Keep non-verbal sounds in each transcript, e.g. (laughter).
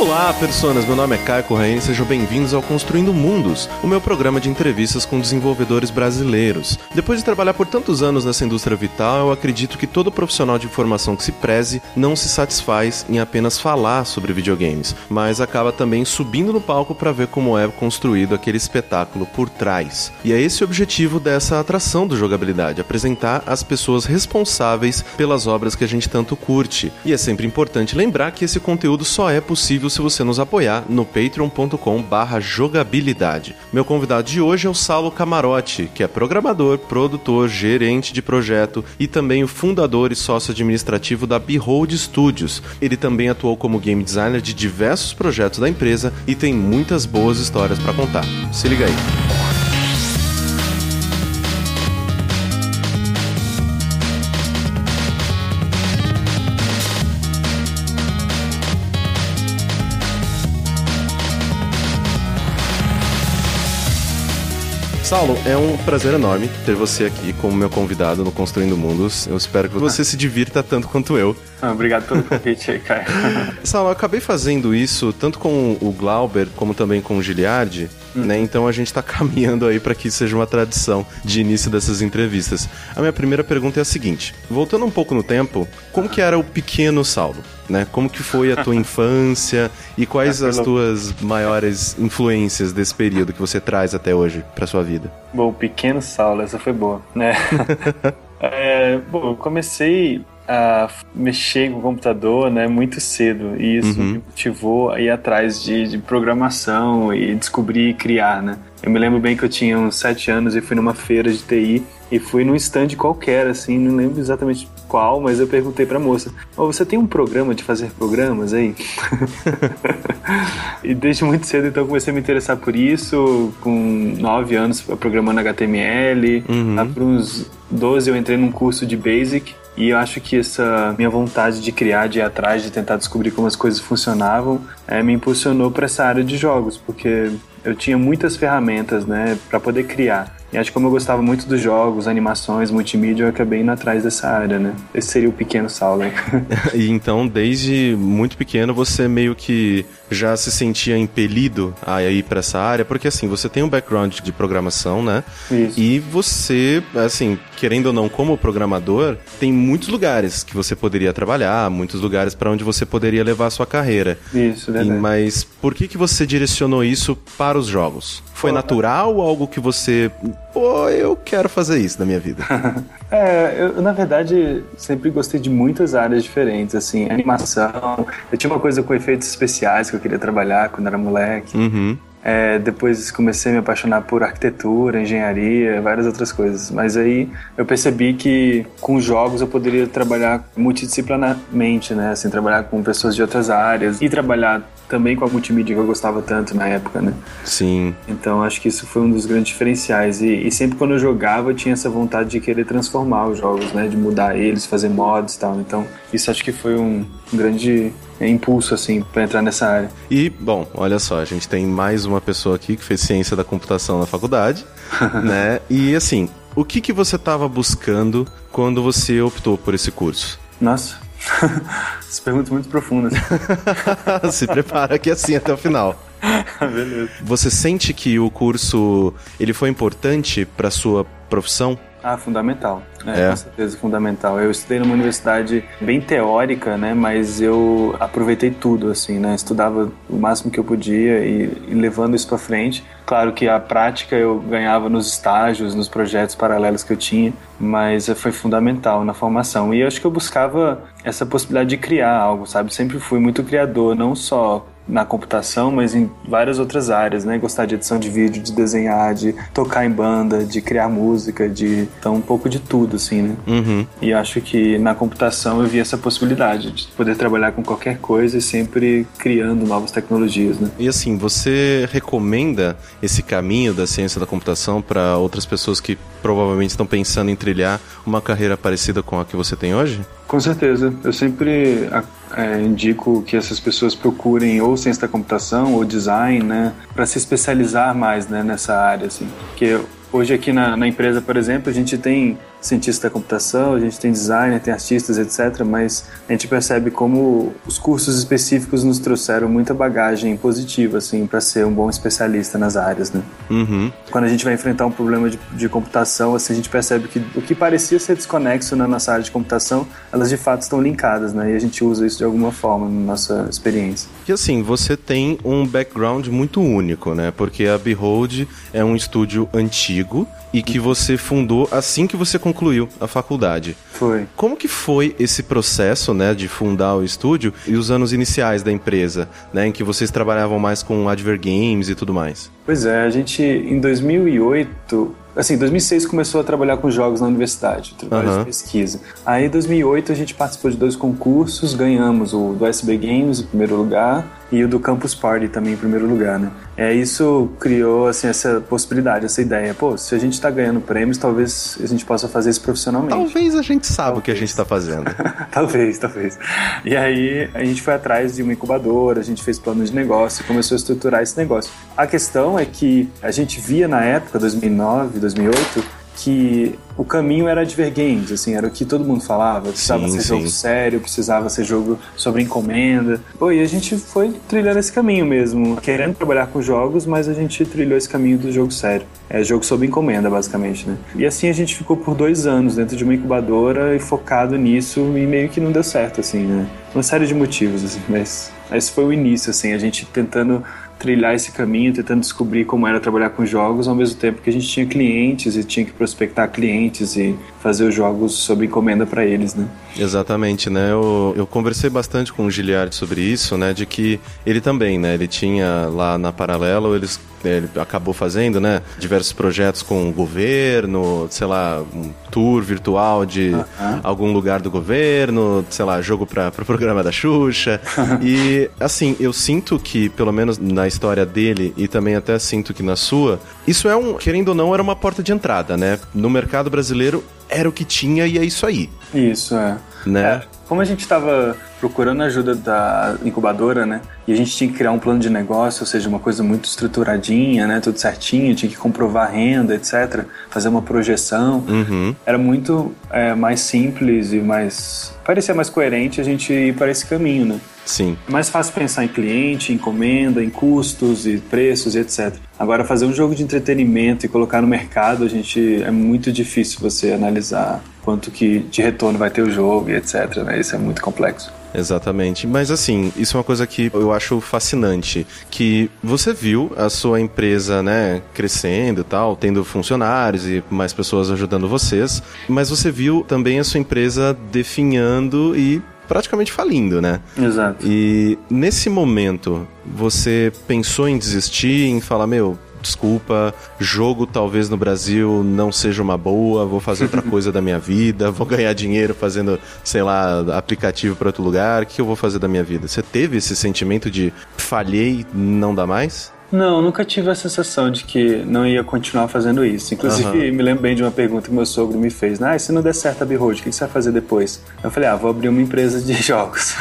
Olá, personas! Meu nome é Caio Correia e sejam bem-vindos ao Construindo Mundos, o meu programa de entrevistas com desenvolvedores brasileiros. Depois de trabalhar por tantos anos nessa indústria vital, eu acredito que todo profissional de informação que se preze não se satisfaz em apenas falar sobre videogames, mas acaba também subindo no palco para ver como é construído aquele espetáculo por trás. E é esse o objetivo dessa atração do jogabilidade, apresentar as pessoas responsáveis pelas obras que a gente tanto curte. E é sempre importante lembrar que esse conteúdo só é possível se você nos apoiar no patreon.com barra jogabilidade. Meu convidado de hoje é o Saulo Camarote, que é programador, produtor, gerente de projeto e também o fundador e sócio administrativo da Behold Studios. Ele também atuou como game designer de diversos projetos da empresa e tem muitas boas histórias para contar. Se liga aí. Saulo, é um prazer enorme ter você aqui como meu convidado no Construindo Mundos. Eu espero que você se divirta tanto quanto eu. Ah, obrigado pelo convite aí, Caio. (laughs) Saulo, eu acabei fazendo isso tanto com o Glauber como também com o Giliardi, hum. né? Então a gente está caminhando aí para que seja uma tradição de início dessas entrevistas. A minha primeira pergunta é a seguinte: voltando um pouco no tempo, como que era o pequeno Saulo? Né? Como que foi a tua (laughs) infância e quais as tuas maiores influências desse período que você traz até hoje para sua vida? Bom, pequeno Saulo, essa foi boa, né? (laughs) é, bom, eu comecei a mexer com o computador né, muito cedo e isso uhum. me motivou a ir atrás de, de, programação e descobrir e criar, né? Eu me lembro bem que eu tinha uns sete anos e fui numa feira de TI e fui num stand qualquer, assim, não lembro exatamente qual, mas eu perguntei pra moça: oh, você tem um programa de fazer programas aí? (laughs) e desde muito cedo, então, comecei a me interessar por isso, com nove anos programando HTML, uhum. lá por uns 12 eu entrei num curso de Basic e eu acho que essa minha vontade de criar, de ir atrás, de tentar descobrir como as coisas funcionavam, é, me impulsionou para essa área de jogos, porque eu tinha muitas ferramentas, né, para poder criar. E acho que como eu gostava muito dos jogos, animações, multimídia, eu acabei indo atrás dessa área, né? Esse seria o pequeno Saulo. (laughs) e então, desde muito pequeno, você meio que já se sentia impelido a ir para essa área, porque assim, você tem um background de programação, né? Isso. E você, assim, querendo ou não, como programador, tem muitos lugares que você poderia trabalhar, muitos lugares para onde você poderia levar a sua carreira. Isso, verdade. E, mas por que que você direcionou isso para os jogos? Foi natural ou algo que você, pô, eu quero fazer isso na minha vida? (laughs) é, eu na verdade sempre gostei de muitas áreas diferentes, assim, animação. Eu tinha uma coisa com efeitos especiais que eu queria trabalhar quando era moleque. Uhum. É, depois comecei a me apaixonar por arquitetura, engenharia, várias outras coisas. Mas aí eu percebi que com jogos eu poderia trabalhar multidisciplinarmente, né? Assim, trabalhar com pessoas de outras áreas e trabalhar também com a multimídia que eu gostava tanto na época, né? Sim. Então acho que isso foi um dos grandes diferenciais. E, e sempre quando eu jogava, eu tinha essa vontade de querer transformar os jogos, né? De mudar eles, fazer mods e tal. Então isso acho que foi um, um grande impulso, assim, para entrar nessa área. E, bom, olha só, a gente tem mais uma pessoa aqui que fez ciência da computação na faculdade, (laughs) né? E, assim, o que, que você estava buscando quando você optou por esse curso? Nossa, (laughs) Essas perguntas muito profundas. (laughs) Se prepara que é assim até o final. Beleza. Você sente que o curso ele foi importante para sua profissão? Ah, fundamental. É, é, com certeza fundamental. Eu estudei numa universidade bem teórica, né? Mas eu aproveitei tudo, assim, né? Estudava o máximo que eu podia e, e levando isso para frente. Claro que a prática eu ganhava nos estágios, nos projetos paralelos que eu tinha, mas foi fundamental na formação. E eu acho que eu buscava essa possibilidade de criar algo, sabe? Sempre fui muito criador, não só na computação, mas em várias outras áreas, né? Gostar de edição de vídeo, de desenhar, de tocar em banda, de criar música, de então um pouco de tudo, assim, né? Uhum. E acho que na computação eu vi essa possibilidade de poder trabalhar com qualquer coisa e sempre criando novas tecnologias, né? E assim, você recomenda esse caminho da ciência da computação para outras pessoas que provavelmente estão pensando em trilhar uma carreira parecida com a que você tem hoje? Com certeza. Eu sempre é, indico que essas pessoas procurem ou ciência da computação ou design, né, para se especializar mais né, nessa área, assim. Porque hoje aqui na, na, empresa, por exemplo, a gente tem cientista da computação, a gente tem designer, tem artistas, etc. Mas a gente percebe como os cursos específicos nos trouxeram muita bagagem positiva, assim, para ser um bom especialista nas áreas, né? Uhum. Quando a gente vai enfrentar um problema de, de computação, assim, a gente percebe que o que parecia ser desconexo na nossa área de computação, elas de fato estão linkadas, né? E a gente usa isso de alguma forma na nossa experiência. E assim, você tem um background muito único, né? Porque a Behold é um estúdio antigo e que você fundou assim que você concluiu a faculdade. Foi. Como que foi esse processo, né, de fundar o estúdio e os anos iniciais da empresa, né, em que vocês trabalhavam mais com Adver Games e tudo mais? Pois é, a gente em 2008 assim, 2006 começou a trabalhar com jogos na universidade, trabalho uhum. de pesquisa. Aí, em 2008 a gente participou de dois concursos, ganhamos o do SB Games em primeiro lugar e o do Campus Party também em primeiro lugar, né? É, isso criou, assim, essa possibilidade, essa ideia. Pô, se a gente está ganhando prêmios, talvez a gente possa fazer isso profissionalmente. Talvez a gente saiba talvez. o que a gente está fazendo. (laughs) talvez, talvez. E aí a gente foi atrás de uma incubadora, a gente fez plano de negócio começou a estruturar esse negócio. A questão é que a gente via na época, 2009, 2008, que o caminho era Adver Games, assim, era o que todo mundo falava. Precisava sim, ser sim. jogo sério, precisava ser jogo sobre encomenda. Pô, e a gente foi trilhando esse caminho mesmo, querendo trabalhar com jogos, mas a gente trilhou esse caminho do jogo sério. É jogo sob encomenda, basicamente, né? E assim a gente ficou por dois anos dentro de uma incubadora e focado nisso e meio que não deu certo, assim, né? Uma série de motivos, assim, mas esse foi o início, assim, a gente tentando trilhar esse caminho, tentando descobrir como era trabalhar com jogos, ao mesmo tempo que a gente tinha clientes e tinha que prospectar clientes e fazer os jogos sob encomenda para eles, né? Exatamente, né? Eu, eu conversei bastante com o Giliard sobre isso, né? De que ele também, né? Ele tinha lá na Paralelo, eles ele acabou fazendo, né? Diversos projetos com o governo, sei lá, um tour virtual de uh -huh. algum lugar do governo, sei lá, jogo para o pro programa da Xuxa. (laughs) e, assim, eu sinto que, pelo menos na história dele, e também até sinto que na sua, isso é um, querendo ou não, era uma porta de entrada, né? No mercado brasileiro era o que tinha e é isso aí. Isso, é. Né? É, como a gente estava procurando ajuda da incubadora, né? E a gente tinha que criar um plano de negócio, ou seja, uma coisa muito estruturadinha, né? Tudo certinho, tinha que comprovar renda, etc. Fazer uma projeção. Uhum. Era muito é, mais simples e mais... Parecia mais coerente a gente ir para esse caminho, né? Sim. É mais fácil pensar em cliente, em encomenda, em custos e preços e etc. Agora, fazer um jogo de entretenimento e colocar no mercado, a gente é muito difícil você analisar quanto que de retorno vai ter o jogo e etc. Né? Isso é muito complexo. Exatamente. Mas assim, isso é uma coisa que eu acho fascinante, que você viu a sua empresa, né, crescendo e tal, tendo funcionários e mais pessoas ajudando vocês, mas você viu também a sua empresa definhando e praticamente falindo, né? Exato. E nesse momento, você pensou em desistir, em falar, meu, desculpa, jogo talvez no Brasil não seja uma boa, vou fazer outra (laughs) coisa da minha vida, vou ganhar dinheiro fazendo, sei lá, aplicativo para outro lugar, o que eu vou fazer da minha vida? Você teve esse sentimento de falhei, não dá mais? Não, nunca tive a sensação de que não ia continuar fazendo isso. Inclusive, uhum. me lembro bem de uma pergunta que meu sogro me fez. Ah, se não der certo a Behold, o que você vai fazer depois? Eu falei, ah, vou abrir uma empresa de (laughs) jogos.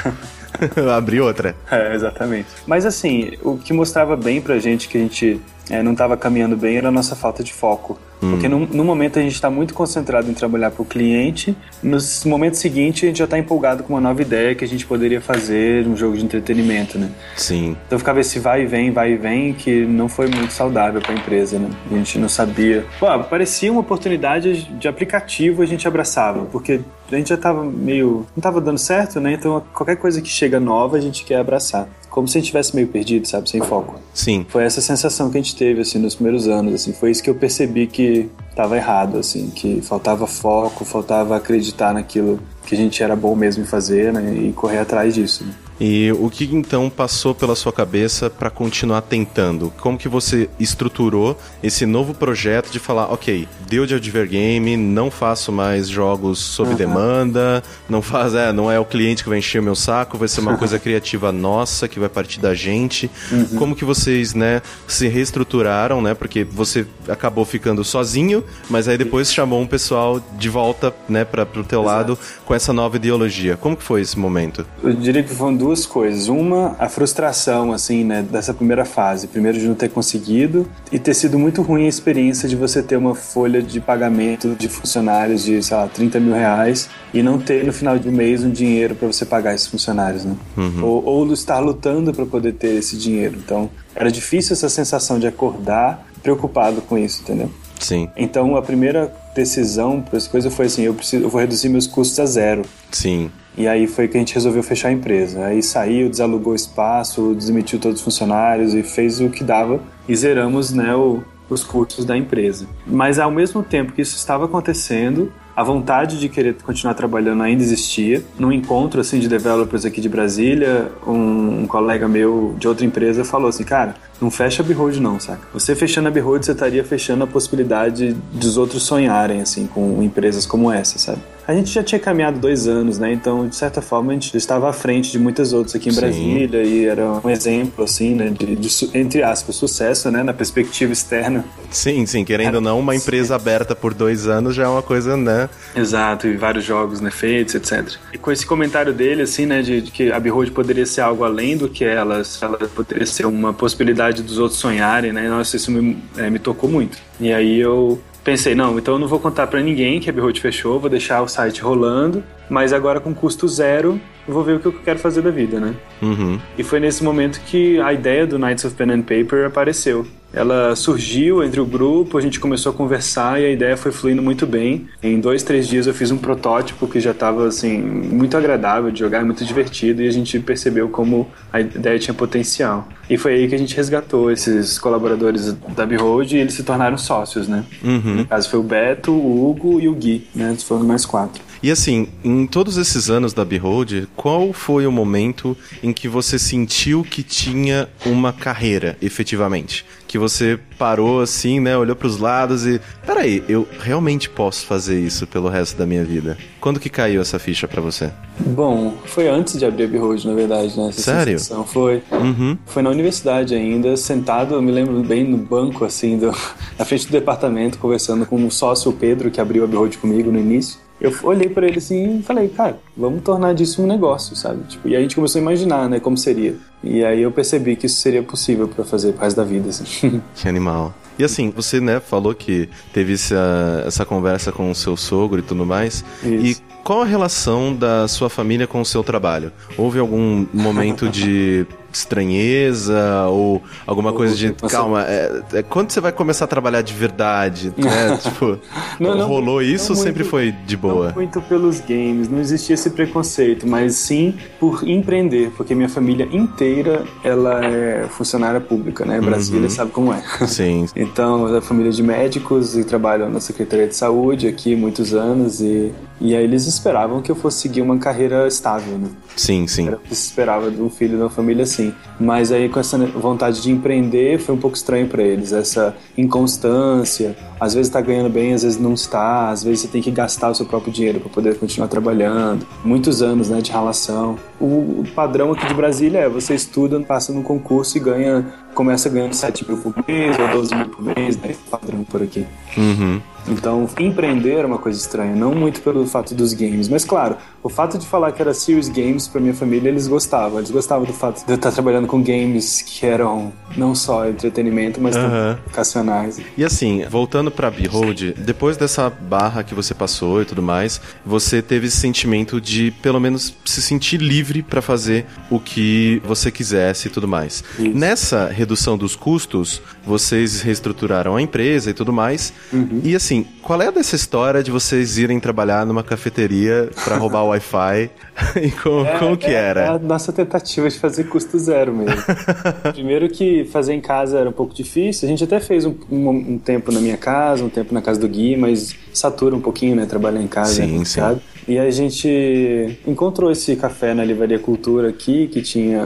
(laughs) abrir outra. É, exatamente. Mas assim, o que mostrava bem pra gente que a gente é, não estava caminhando bem era a nossa falta de foco. Hum. Porque no, no, momento a gente está muito concentrado em trabalhar para o cliente, no momento seguinte a gente já está empolgado com uma nova ideia que a gente poderia fazer um jogo de entretenimento, né? Sim. Então ficava esse vai e vem, vai e vem, que não foi muito saudável para a empresa, né? A gente não sabia. Pô, parecia uma oportunidade de aplicativo, a gente abraçava, porque a gente já estava meio. não estava dando certo, né? Então qualquer coisa que chega nova a gente quer abraçar como se a gente tivesse meio perdido, sabe, sem foco. Sim. Foi essa sensação que a gente teve assim nos primeiros anos, assim, foi isso que eu percebi que estava errado, assim, que faltava foco, faltava acreditar naquilo que a gente era bom mesmo em fazer, né, e correr atrás disso. Né? E o que então passou pela sua cabeça para continuar tentando? Como que você estruturou esse novo projeto de falar, ok, deu de Advergame, não faço mais jogos sob uhum. demanda, não faz, é, não é o cliente que vai encher o meu saco, vai ser uma (laughs) coisa criativa nossa que vai partir da gente. Uhum. Como que vocês, né, se reestruturaram, né? Porque você acabou ficando sozinho, mas aí depois chamou um pessoal de volta, né, para pro teu Exato. lado com essa nova ideologia. Como que foi esse momento? Eu diria que foram duas duas coisas. Uma, a frustração, assim, né, dessa primeira fase. Primeiro, de não ter conseguido e ter sido muito ruim a experiência de você ter uma folha de pagamento de funcionários de, sei lá, 30 mil reais e não ter no final do mês um dinheiro para você pagar esses funcionários, né? Uhum. Ou, ou estar lutando para poder ter esse dinheiro. Então, era difícil essa sensação de acordar preocupado com isso, entendeu? Sim. Então, a primeira decisão para essa coisa foi assim: eu, preciso, eu vou reduzir meus custos a zero. Sim. E aí foi que a gente resolveu fechar a empresa. Aí saiu, desalugou espaço, desemitiu todos os funcionários e fez o que dava e zeramos né, o, os custos da empresa. Mas ao mesmo tempo que isso estava acontecendo, a vontade de querer continuar trabalhando ainda existia. Num encontro assim de developers aqui de Brasília, um, um colega meu de outra empresa falou assim, cara, não fecha a Behold não, saca? Você fechando a Behold, você estaria fechando a possibilidade dos outros sonharem assim com empresas como essa, sabe? A gente já tinha caminhado dois anos, né? Então, de certa forma, a gente estava à frente de muitas outras aqui em Sim. Brasília e era um exemplo, assim, né? De, de, entre aspas, sucesso, né? Na perspectiva externa. Sim, sim. Querendo ou não, uma empresa aberta por dois anos já é uma coisa, né? Exato. E vários jogos, né? Feitos, etc. E com esse comentário dele, assim, né? De, de que a Behold poderia ser algo além do que ela, ela poderia ser uma possibilidade dos outros sonharem, né? Nossa, isso me, é, me tocou muito. E aí eu pensei, não, então eu não vou contar para ninguém que a Behold fechou, vou deixar o site rolando, mas agora com custo zero, vou ver o que eu quero fazer da vida, né? Uhum. E foi nesse momento que a ideia do Knights of Pen and Paper apareceu. Ela surgiu entre o grupo, a gente começou a conversar e a ideia foi fluindo muito bem. Em dois, três dias eu fiz um protótipo que já estava assim muito agradável de jogar, muito divertido e a gente percebeu como a ideia tinha potencial. E foi aí que a gente resgatou esses colaboradores da Behold e eles se tornaram sócios, né? Uhum. No caso foi o Beto, o Hugo e o Gui, né? Foram mais quatro. E assim, em todos esses anos da Behold, qual foi o momento em que você sentiu que tinha uma carreira, efetivamente? Que você parou assim, né, olhou para os lados e, peraí, eu realmente posso fazer isso pelo resto da minha vida. Quando que caiu essa ficha para você? Bom, foi antes de abrir a Behold, na verdade, né? Essa Sério? Sensação. Foi. Uhum. Foi na universidade ainda, sentado, eu me lembro bem no banco, assim, do, (laughs) na frente do departamento, conversando com o sócio Pedro, que abriu a Behold comigo no início. Eu olhei para ele assim e falei, cara, vamos tornar disso um negócio, sabe? Tipo, e a gente começou a imaginar, né, como seria. E aí eu percebi que isso seria possível para fazer pro resto da vida, assim. (laughs) Que animal. E assim, você, né, falou que teve essa, essa conversa com o seu sogro e tudo mais. Isso. E qual a relação da sua família com o seu trabalho? Houve algum momento de estranheza ou alguma coisa de você... calma, é, é, quando você vai começar a trabalhar de verdade, (laughs) né? tipo, não, não, rolou isso ou sempre foi de boa? Não muito pelos games, não existia esse preconceito, mas sim por empreender, porque minha família inteira ela é funcionária pública, né? Brasília uhum. sabe como é. Sim. (laughs) então, é família de médicos e trabalham na Secretaria de Saúde aqui muitos anos e e aí eles esperavam que eu fosse seguir uma carreira estável, né? Sim, sim. Era o que se esperava de um filho de uma família assim. Mas aí com essa vontade de empreender foi um pouco estranho para eles, essa inconstância, às vezes está ganhando bem, às vezes não está, às vezes você tem que gastar o seu próprio dinheiro para poder continuar trabalhando. Muitos anos, né, de relação. O, padrão aqui de Brasília é você estuda, passa no concurso e ganha, começa ganhando 7 mil por mês ou 12 mil por mês, né? Padrão por aqui. Uhum. Então, empreender era uma coisa estranha, não muito pelo fato dos games, mas claro, o fato de falar que era serious games para minha família, eles gostavam. Eles gostavam do fato de eu estar trabalhando com games que eram não só entretenimento, mas também educacionais. E assim, voltando para Behold, depois dessa barra que você passou e tudo mais, você teve esse sentimento de pelo menos se sentir livre para fazer o que você quisesse e tudo mais. Isso. Nessa redução dos custos, vocês reestruturaram a empresa e tudo mais. Uhum. E assim, qual é dessa história de vocês irem trabalhar numa cafeteria para roubar o Wi-Fi? (laughs) e como, é, como que é, era? É a nossa tentativa de fazer custo zero mesmo. (laughs) Primeiro que fazer em casa era um pouco difícil. A gente até fez um, um, um, tempo na minha casa, um tempo na casa do Gui, mas satura um pouquinho, né? Trabalhar em casa sim, é sim. E a gente encontrou esse café na Livraria Cultura aqui, que tinha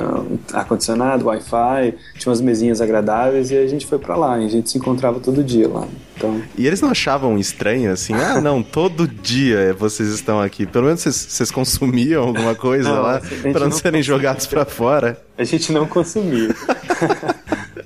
ar-condicionado, Wi-Fi, tinha umas mesinhas agradáveis, e a gente foi para lá. E a gente se encontrava todo dia lá. Então... E eles não achavam estranho assim? Ah, não, todo dia vocês estão aqui. Pelo menos vocês, vocês consumiam alguma coisa não, lá para não serem jogados para fora. A gente não consumia. (laughs)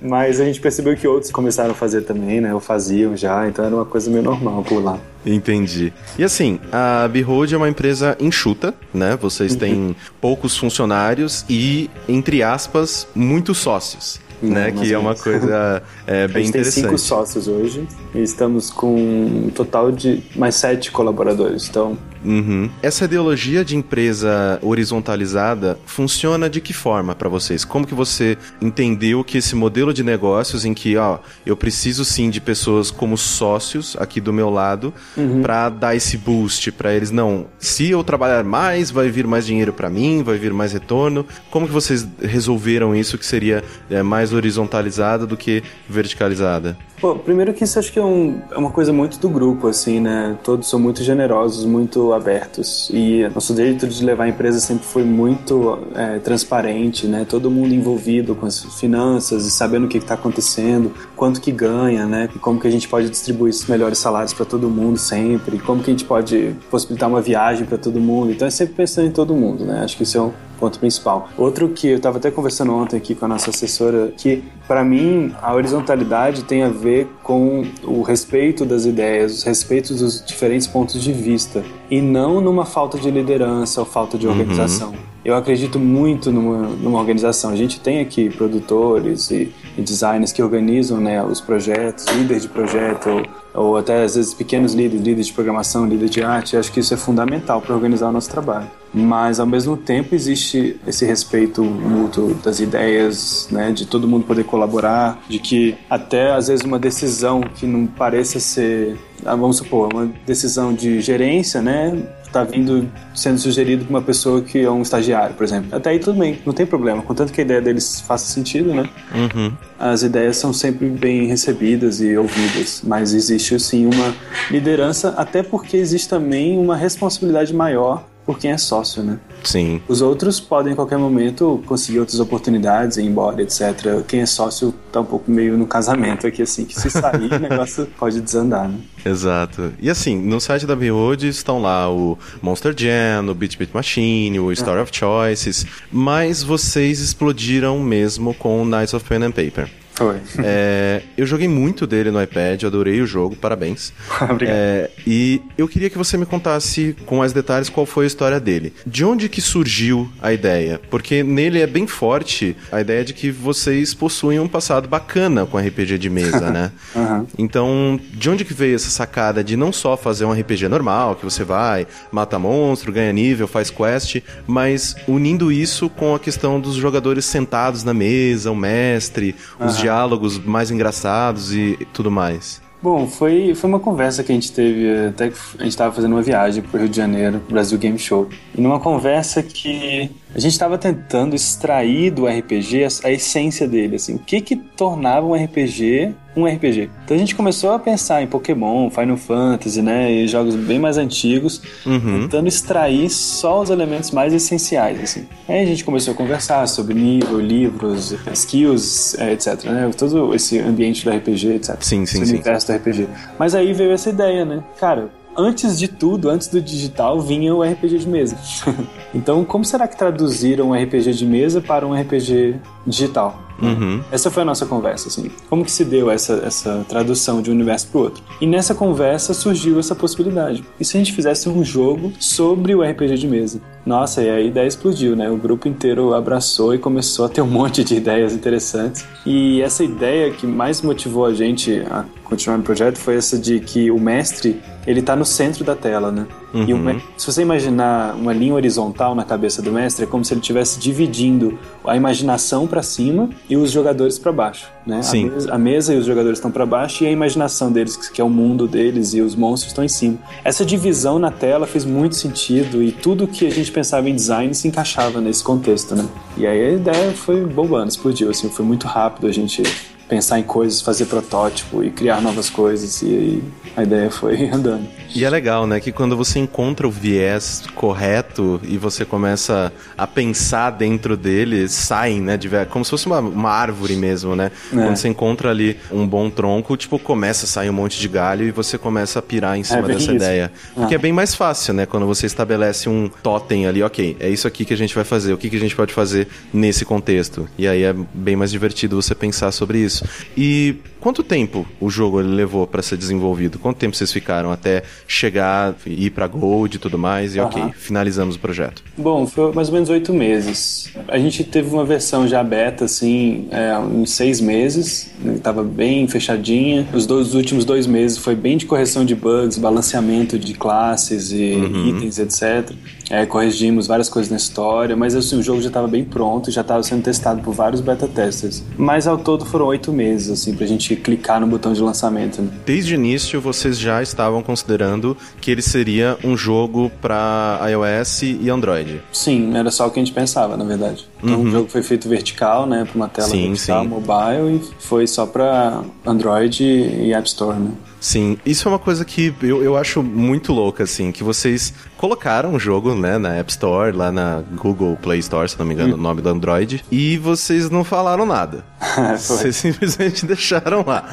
Mas a gente percebeu que outros começaram a fazer também, né? Ou faziam já, então era uma coisa meio normal por lá. Entendi. E assim, a Behold é uma empresa enxuta, né? Vocês têm uhum. poucos funcionários e, entre aspas, muitos sócios né? que é uma coisa (laughs) é, bem interessante. A gente tem cinco sócios hoje e estamos com um total de mais sete colaboradores. Então, Uhum. Essa ideologia de empresa horizontalizada funciona de que forma para vocês? Como que você entendeu que esse modelo de negócios em que, ó, eu preciso sim de pessoas como sócios aqui do meu lado uhum. para dar esse boost para eles, não, se eu trabalhar mais, vai vir mais dinheiro para mim, vai vir mais retorno. Como que vocês resolveram isso que seria é, mais horizontalizada do que verticalizada? Pô, primeiro que isso acho que é, um, é, uma coisa muito do grupo, assim, né? Todos são muito generosos, muito abertos. E nosso jeito de levar a empresa sempre foi muito é, transparente, né? Todo mundo envolvido com as finanças e sabendo o que está acontecendo, quanto que ganha, né? E como que a gente pode distribuir esses melhores salários para todo mundo sempre, como que a gente pode possibilitar uma viagem para todo mundo. Então é sempre pensando em todo mundo, né? Acho que isso é um ponto principal. Outro que eu estava até conversando ontem aqui com a nossa assessora, que para mim a horizontalidade tem a ver com o respeito das ideias, o respeito dos diferentes pontos de vista e não numa falta de liderança ou falta de uhum. organização. Uhum. Eu acredito muito numa, numa, organização. A gente tem aqui produtores e, e designers que organizam né, os projetos, líderes de projeto, ou, até às vezes pequenos líderes, líderes de programação, líderes de arte. acho que isso é fundamental para organizar o nosso trabalho mas ao mesmo tempo existe esse respeito mútuo das ideias, né, de todo mundo poder colaborar, de que até às vezes uma decisão que não pareça ser, ah, vamos supor, uma decisão de gerência, né, está vindo sendo sugerido por uma pessoa que é um estagiário, por exemplo. Até aí tudo bem, não tem problema, contanto que a ideia deles faça sentido, né? Uhum. As ideias são sempre bem recebidas e ouvidas, mas existe sim uma liderança, até porque existe também uma responsabilidade maior por quem é sócio, né? Sim. Os outros podem em qualquer momento conseguir outras oportunidades, ir embora, etc. Quem é sócio tá um pouco meio no casamento aqui, assim, que se sair, o (laughs) negócio pode desandar, né? Exato. E assim, no site da Behold estão lá o Monster Jam, o Beat Beat Machine, o Story é. of Choices, mas vocês explodiram mesmo com Knights of Pen and Paper. Foi. É, eu joguei muito dele no iPad, adorei o jogo, parabéns. (laughs) Obrigado. É, e eu queria que você me contasse com mais detalhes qual foi a história dele. De onde que surgiu a ideia? Porque nele é bem forte a ideia de que vocês possuem um passado bacana com RPG de mesa, né? (laughs) uhum. Então, de onde que veio essa sacada de não só fazer um RPG normal, que você vai, mata monstro, ganha nível, faz quest, mas unindo isso com a questão dos jogadores sentados na mesa, o mestre, uhum. os diálogos mais engraçados e tudo mais? Bom, foi, foi uma conversa que a gente teve, até que a gente estava fazendo uma viagem para o Rio de Janeiro, Brasil Game Show. E numa conversa que a gente estava tentando extrair do RPG a, a, essência dele, assim, o que que tornava um RPG um RPG. Então a gente começou a pensar em Pokémon, Final Fantasy, né, e jogos bem mais antigos, uhum. tentando extrair só os elementos mais essenciais, assim. Aí a gente começou a conversar sobre nível, livros, skills, é, etc, né, todo esse ambiente do RPG, etc. Sim, sim, esse sim. universo do RPG. Mas aí veio essa ideia, né, cara, antes de tudo, antes do digital, vinha o RPG de mesa. (laughs) então, como será que traduziram um RPG de mesa para um RPG digital? Uhum. Essa foi a nossa conversa, assim. Como que se deu essa, essa tradução de um universo para o outro? E nessa conversa surgiu essa possibilidade. E se a gente fizesse um jogo sobre o RPG de mesa? Nossa, e a ideia explodiu, né? O grupo inteiro abraçou e começou a ter um (laughs) monte de ideias interessantes. E essa ideia que mais motivou a gente a continuar no projeto foi essa de que o mestre ele está no centro da tela, né? Uhum. E o, se você imaginar uma linha horizontal na cabeça do mestre, é como se ele estivesse dividindo a imaginação para cima e os jogadores para baixo, né? Sim. A, mesa, a mesa e os jogadores estão para baixo e a imaginação deles, que é o mundo deles e os monstros estão em cima. Essa divisão na tela fez muito sentido e tudo que a gente pensava em design se encaixava nesse contexto, né? E aí a ideia foi bombando, explodiu, assim, foi muito rápido a gente pensar em coisas, fazer protótipo e criar novas coisas. E aí a ideia foi (laughs) andando. E é legal, né? Que quando você encontra o viés correto e você começa a pensar dentro dele, saem, né? De, como se fosse uma, uma árvore mesmo, né? É. Quando você encontra ali um bom tronco, tipo, começa a sair um monte de galho e você começa a pirar em cima é, dessa isso. ideia. Porque ah. é bem mais fácil, né? Quando você estabelece um totem ali, ok, é isso aqui que a gente vai fazer, o que, que a gente pode fazer nesse contexto. E aí é bem mais divertido você pensar sobre isso. Isso. E quanto tempo o jogo ele levou para ser desenvolvido? Quanto tempo vocês ficaram até chegar, ir para Gold e tudo mais? E uhum. ok, finalizamos o projeto. Bom, foi mais ou menos oito meses. A gente teve uma versão já beta, assim, é, em seis meses. Estava né, bem fechadinha. Os dois últimos dois meses foi bem de correção de bugs, balanceamento de classes e uhum. itens, etc. É, corrigimos várias coisas na história, mas assim, o jogo já estava bem pronto, já estava sendo testado por vários beta testers. Mas ao todo foram oito meses, assim, pra gente clicar no botão de lançamento. Né? Desde o início, vocês já estavam considerando que ele seria um jogo para iOS e Android? Sim, era só o que a gente pensava, na verdade. Então, uhum. o jogo foi feito vertical, né, para uma tela sim, vertical, sim. mobile, e foi só para Android e App Store, né? Sim, isso é uma coisa que eu, eu acho muito louca, assim, que vocês colocaram o jogo, né, na App Store, lá na Google Play Store, se não me engano, hum. o nome do Android, e vocês não falaram nada. (laughs) vocês simplesmente (laughs) deixaram lá.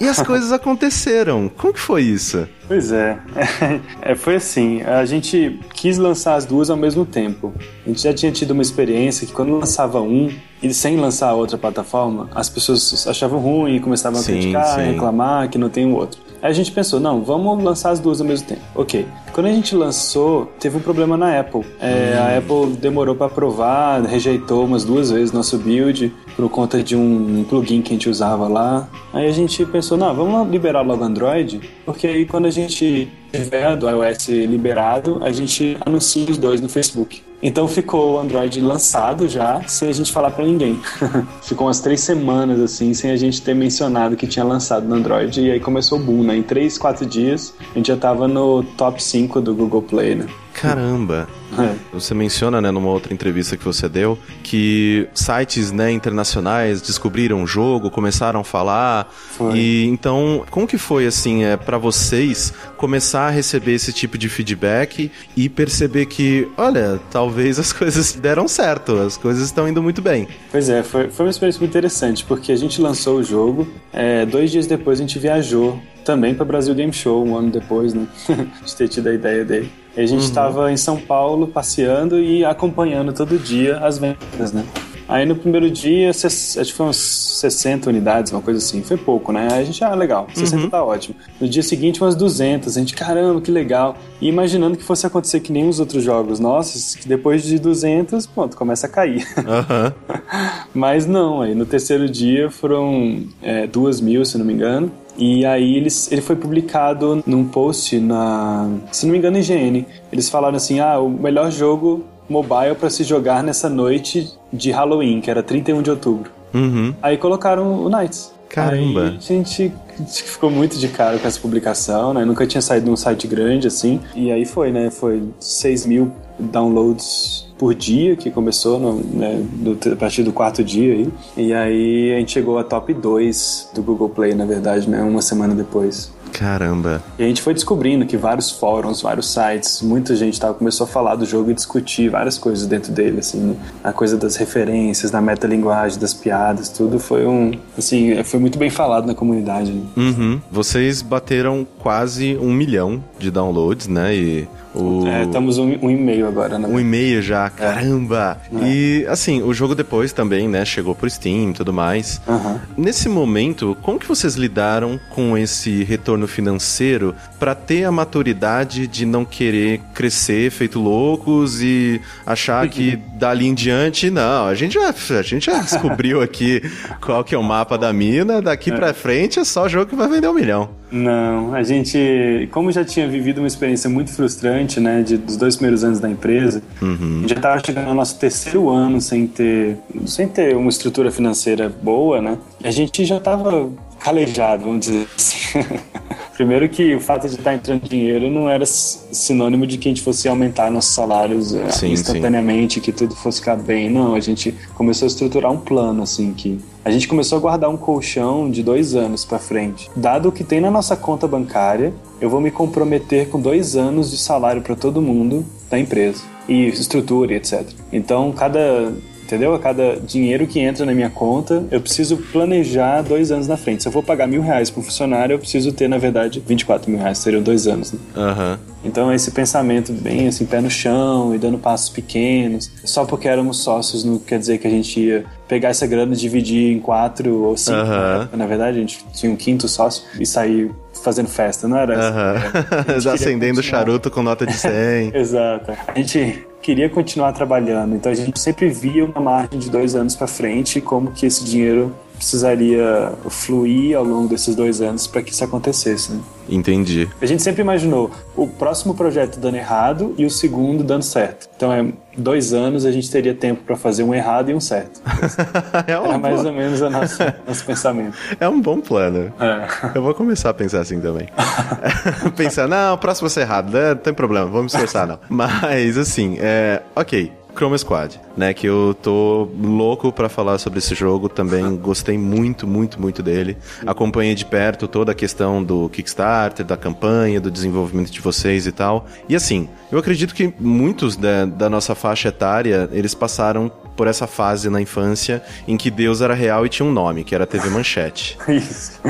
E as coisas aconteceram. Como que foi isso? Pois é. (laughs) é. Foi assim, a gente quis lançar as duas ao mesmo tempo. A gente já tinha tido uma experiência que quando lançava um e sem lançar a outra plataforma, as pessoas achavam ruim e começavam sim, a criticar, sim. reclamar que não tem o outro. Aí a gente pensou, não, vamos lançar as duas ao mesmo tempo. Ok. Quando a gente lançou, teve um problema na Apple. É, hum. A Apple demorou para aprovar, rejeitou umas duas vezes nosso build por conta de um plugin que a gente usava lá. Aí a gente pensou, não, vamos liberar logo Android, porque aí quando a gente tiver do iOS liberado, a gente anuncia os dois no Facebook. Então ficou o Android lançado já, sem a gente falar para ninguém. (laughs) ficou umas três semanas assim, sem a gente ter mencionado que tinha lançado no Android, e aí começou o boom, né? Em três, quatro dias, a gente já tava no top 5 do Google Play, né? Caramba! É. Você menciona, né, numa outra entrevista que você deu, que sites, né, internacionais descobriram o jogo, começaram a falar. Foi. E então, como que foi assim, é para vocês começar a receber esse tipo de feedback e perceber que, olha, talvez as (laughs) coisas deram certo, as coisas estão indo muito bem. Pois é, foi, foi uma experiência muito interessante, porque a gente lançou o jogo, é, dois dias depois a gente viajou também para Brasil Game Show, um ano depois, né, (laughs) de ter tido a ideia dele. E a gente estava uhum. em São Paulo passeando e acompanhando todo dia as vendas, né? Aí no primeiro dia, acho que foi uns 60 unidades, uma coisa assim. Foi pouco, né? Aí a gente, ah, legal, 60 uhum. tá ótimo. No dia seguinte, umas 200. A gente, caramba, que legal. E imaginando que fosse acontecer que nem os outros jogos nossos, que depois de 200, pronto, começa a cair. Uhum. (laughs) Mas não, aí no terceiro dia foram é, 2 mil, se não me engano. E aí eles, ele foi publicado num post na, se não me engano, IGN. Eles falaram assim: "Ah, o melhor jogo mobile para se jogar nessa noite de Halloween, que era 31 de outubro". Uhum. Aí colocaram o Knights. Caramba. Aí a gente ficou muito de cara com essa publicação, né? Nunca tinha saído de um site grande assim. E aí foi, né? Foi 6 mil downloads por dia que começou no, né, do, a partir do quarto dia aí. E aí a gente chegou a top 2 do Google Play, na verdade, né? Uma semana depois. Caramba. E a gente foi descobrindo que vários fóruns, vários sites, muita gente tava, começou a falar do jogo e discutir várias coisas dentro dele, assim, né? a coisa das referências, da metalinguagem, das piadas, tudo foi um, assim, foi muito bem falado na comunidade. Né? Uhum. Vocês bateram quase um milhão de downloads, né? E o... É, estamos um, um e-mail agora, né? Um e-mail já, caramba! É. E, assim, o jogo depois também, né, chegou pro Steam e tudo mais. Uhum. Nesse momento, como que vocês lidaram com esse retorno financeiro para ter a maturidade de não querer crescer feito loucos e achar (laughs) que dali em diante, não, a gente já, a gente já descobriu aqui (laughs) qual que é o mapa da mina, daqui é. pra frente é só jogo que vai vender um milhão. Não, a gente, como já tinha vivido uma experiência muito frustrante, né, de, dos dois primeiros anos da empresa, uhum. já estava chegando no nosso terceiro ano sem ter, sem ter uma estrutura financeira boa, né, a gente já estava calejado, vamos dizer assim. (laughs) Primeiro que o fato de estar entrando dinheiro não era sinônimo de que a gente fosse aumentar nossos salários eh, sim, instantaneamente, sim. que tudo fosse ficar bem. Não, a gente começou a estruturar um plano, assim, que a gente começou a guardar um colchão de dois anos para frente. Dado o que tem na nossa conta bancária, eu vou me comprometer com dois anos de salário para todo mundo da empresa e estrutura etc. Então, cada entendeu? A cada dinheiro que entra na minha conta, eu preciso planejar dois anos na frente. Se eu for pagar mil reais para um funcionário, eu preciso ter, na verdade, 24 mil reais, seriam dois anos. Né? Uhum. Então esse pensamento bem assim, pé no chão e dando passos pequenos, só porque éramos sócios não quer dizer que a gente ia pegar essa grana, dividir em quatro ou cinco. Uhum. Na verdade, a gente tinha um quinto sócio e sair fazendo festa, não era? Uhum. (laughs) (laughs) Acendendo charuto com nota de 100. (laughs) Exato. A gente queria continuar trabalhando, então a gente sempre via uma margem de dois anos para frente como que esse dinheiro precisaria fluir ao longo desses dois anos para que isso acontecesse. Né? Entendi. A gente sempre imaginou o próximo projeto dando errado e o segundo dando certo. Então, é dois anos a gente teria tempo para fazer um errado e um certo. (laughs) é Era mais ou menos o nosso, nosso pensamento. (laughs) É um bom plano. É. Eu vou começar a pensar assim também. (laughs) Pensar, não, o próximo vai ser errado, né? não tem problema, vamos esforçar não. Mas, assim, é, ok. Chroma Squad, né? Que eu tô louco para falar sobre esse jogo também. (laughs) Gostei muito, muito, muito dele. Acompanhei de perto toda a questão do Kickstarter, da campanha, do desenvolvimento de vocês e tal. E assim, eu acredito que muitos da, da nossa faixa etária, eles passaram por essa fase na infância em que Deus era real e tinha um nome, que era TV Manchete. (laughs) Isso.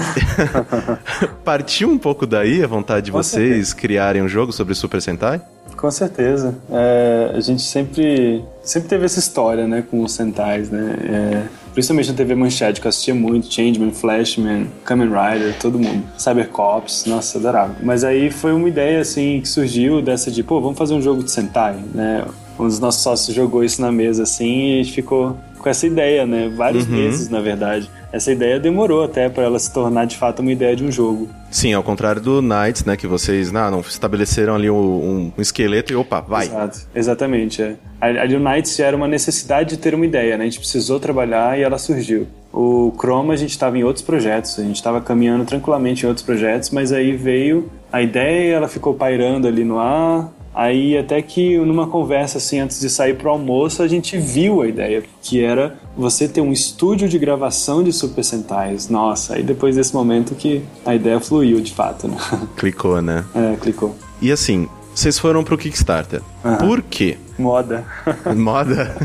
(laughs) Partiu um pouco daí a vontade de vocês criarem um jogo sobre Super Sentai? Com certeza. É, a gente sempre, sempre teve essa história, né, com os Sentais, né? É, principalmente na TV Manchete, que eu assistia muito, Changeman, Flashman, Kamen Rider, todo mundo. Cybercops, nossa, adorava. Mas aí foi uma ideia, assim, que surgiu dessa de, pô, vamos fazer um jogo de Sentai, né? Um dos nossos sócios jogou isso na mesa, assim, e ficou com essa ideia, né? Vários uhum. meses, na verdade. Essa ideia demorou até para ela se tornar de fato uma ideia de um jogo. Sim, ao contrário do Knights, né? Que vocês não, não estabeleceram ali um, um, esqueleto e opa, vai. Exato, exatamente. É. Ali o Knights já era uma necessidade de ter uma ideia, né? A gente precisou trabalhar e ela surgiu. O Chroma a gente estava em outros projetos, a gente estava caminhando tranquilamente em outros projetos, mas aí veio a ideia, ela ficou pairando ali no ar, Aí até que numa conversa assim antes de sair pro almoço a gente viu a ideia, que era você ter um estúdio de gravação de Super Sentais. Nossa, aí depois desse momento que a ideia fluiu de fato, né? (laughs) Clicou, né? É, clicou. E assim, vocês foram pro Kickstarter. Uhum. Por quê? Moda. (laughs) (laughs) Moda?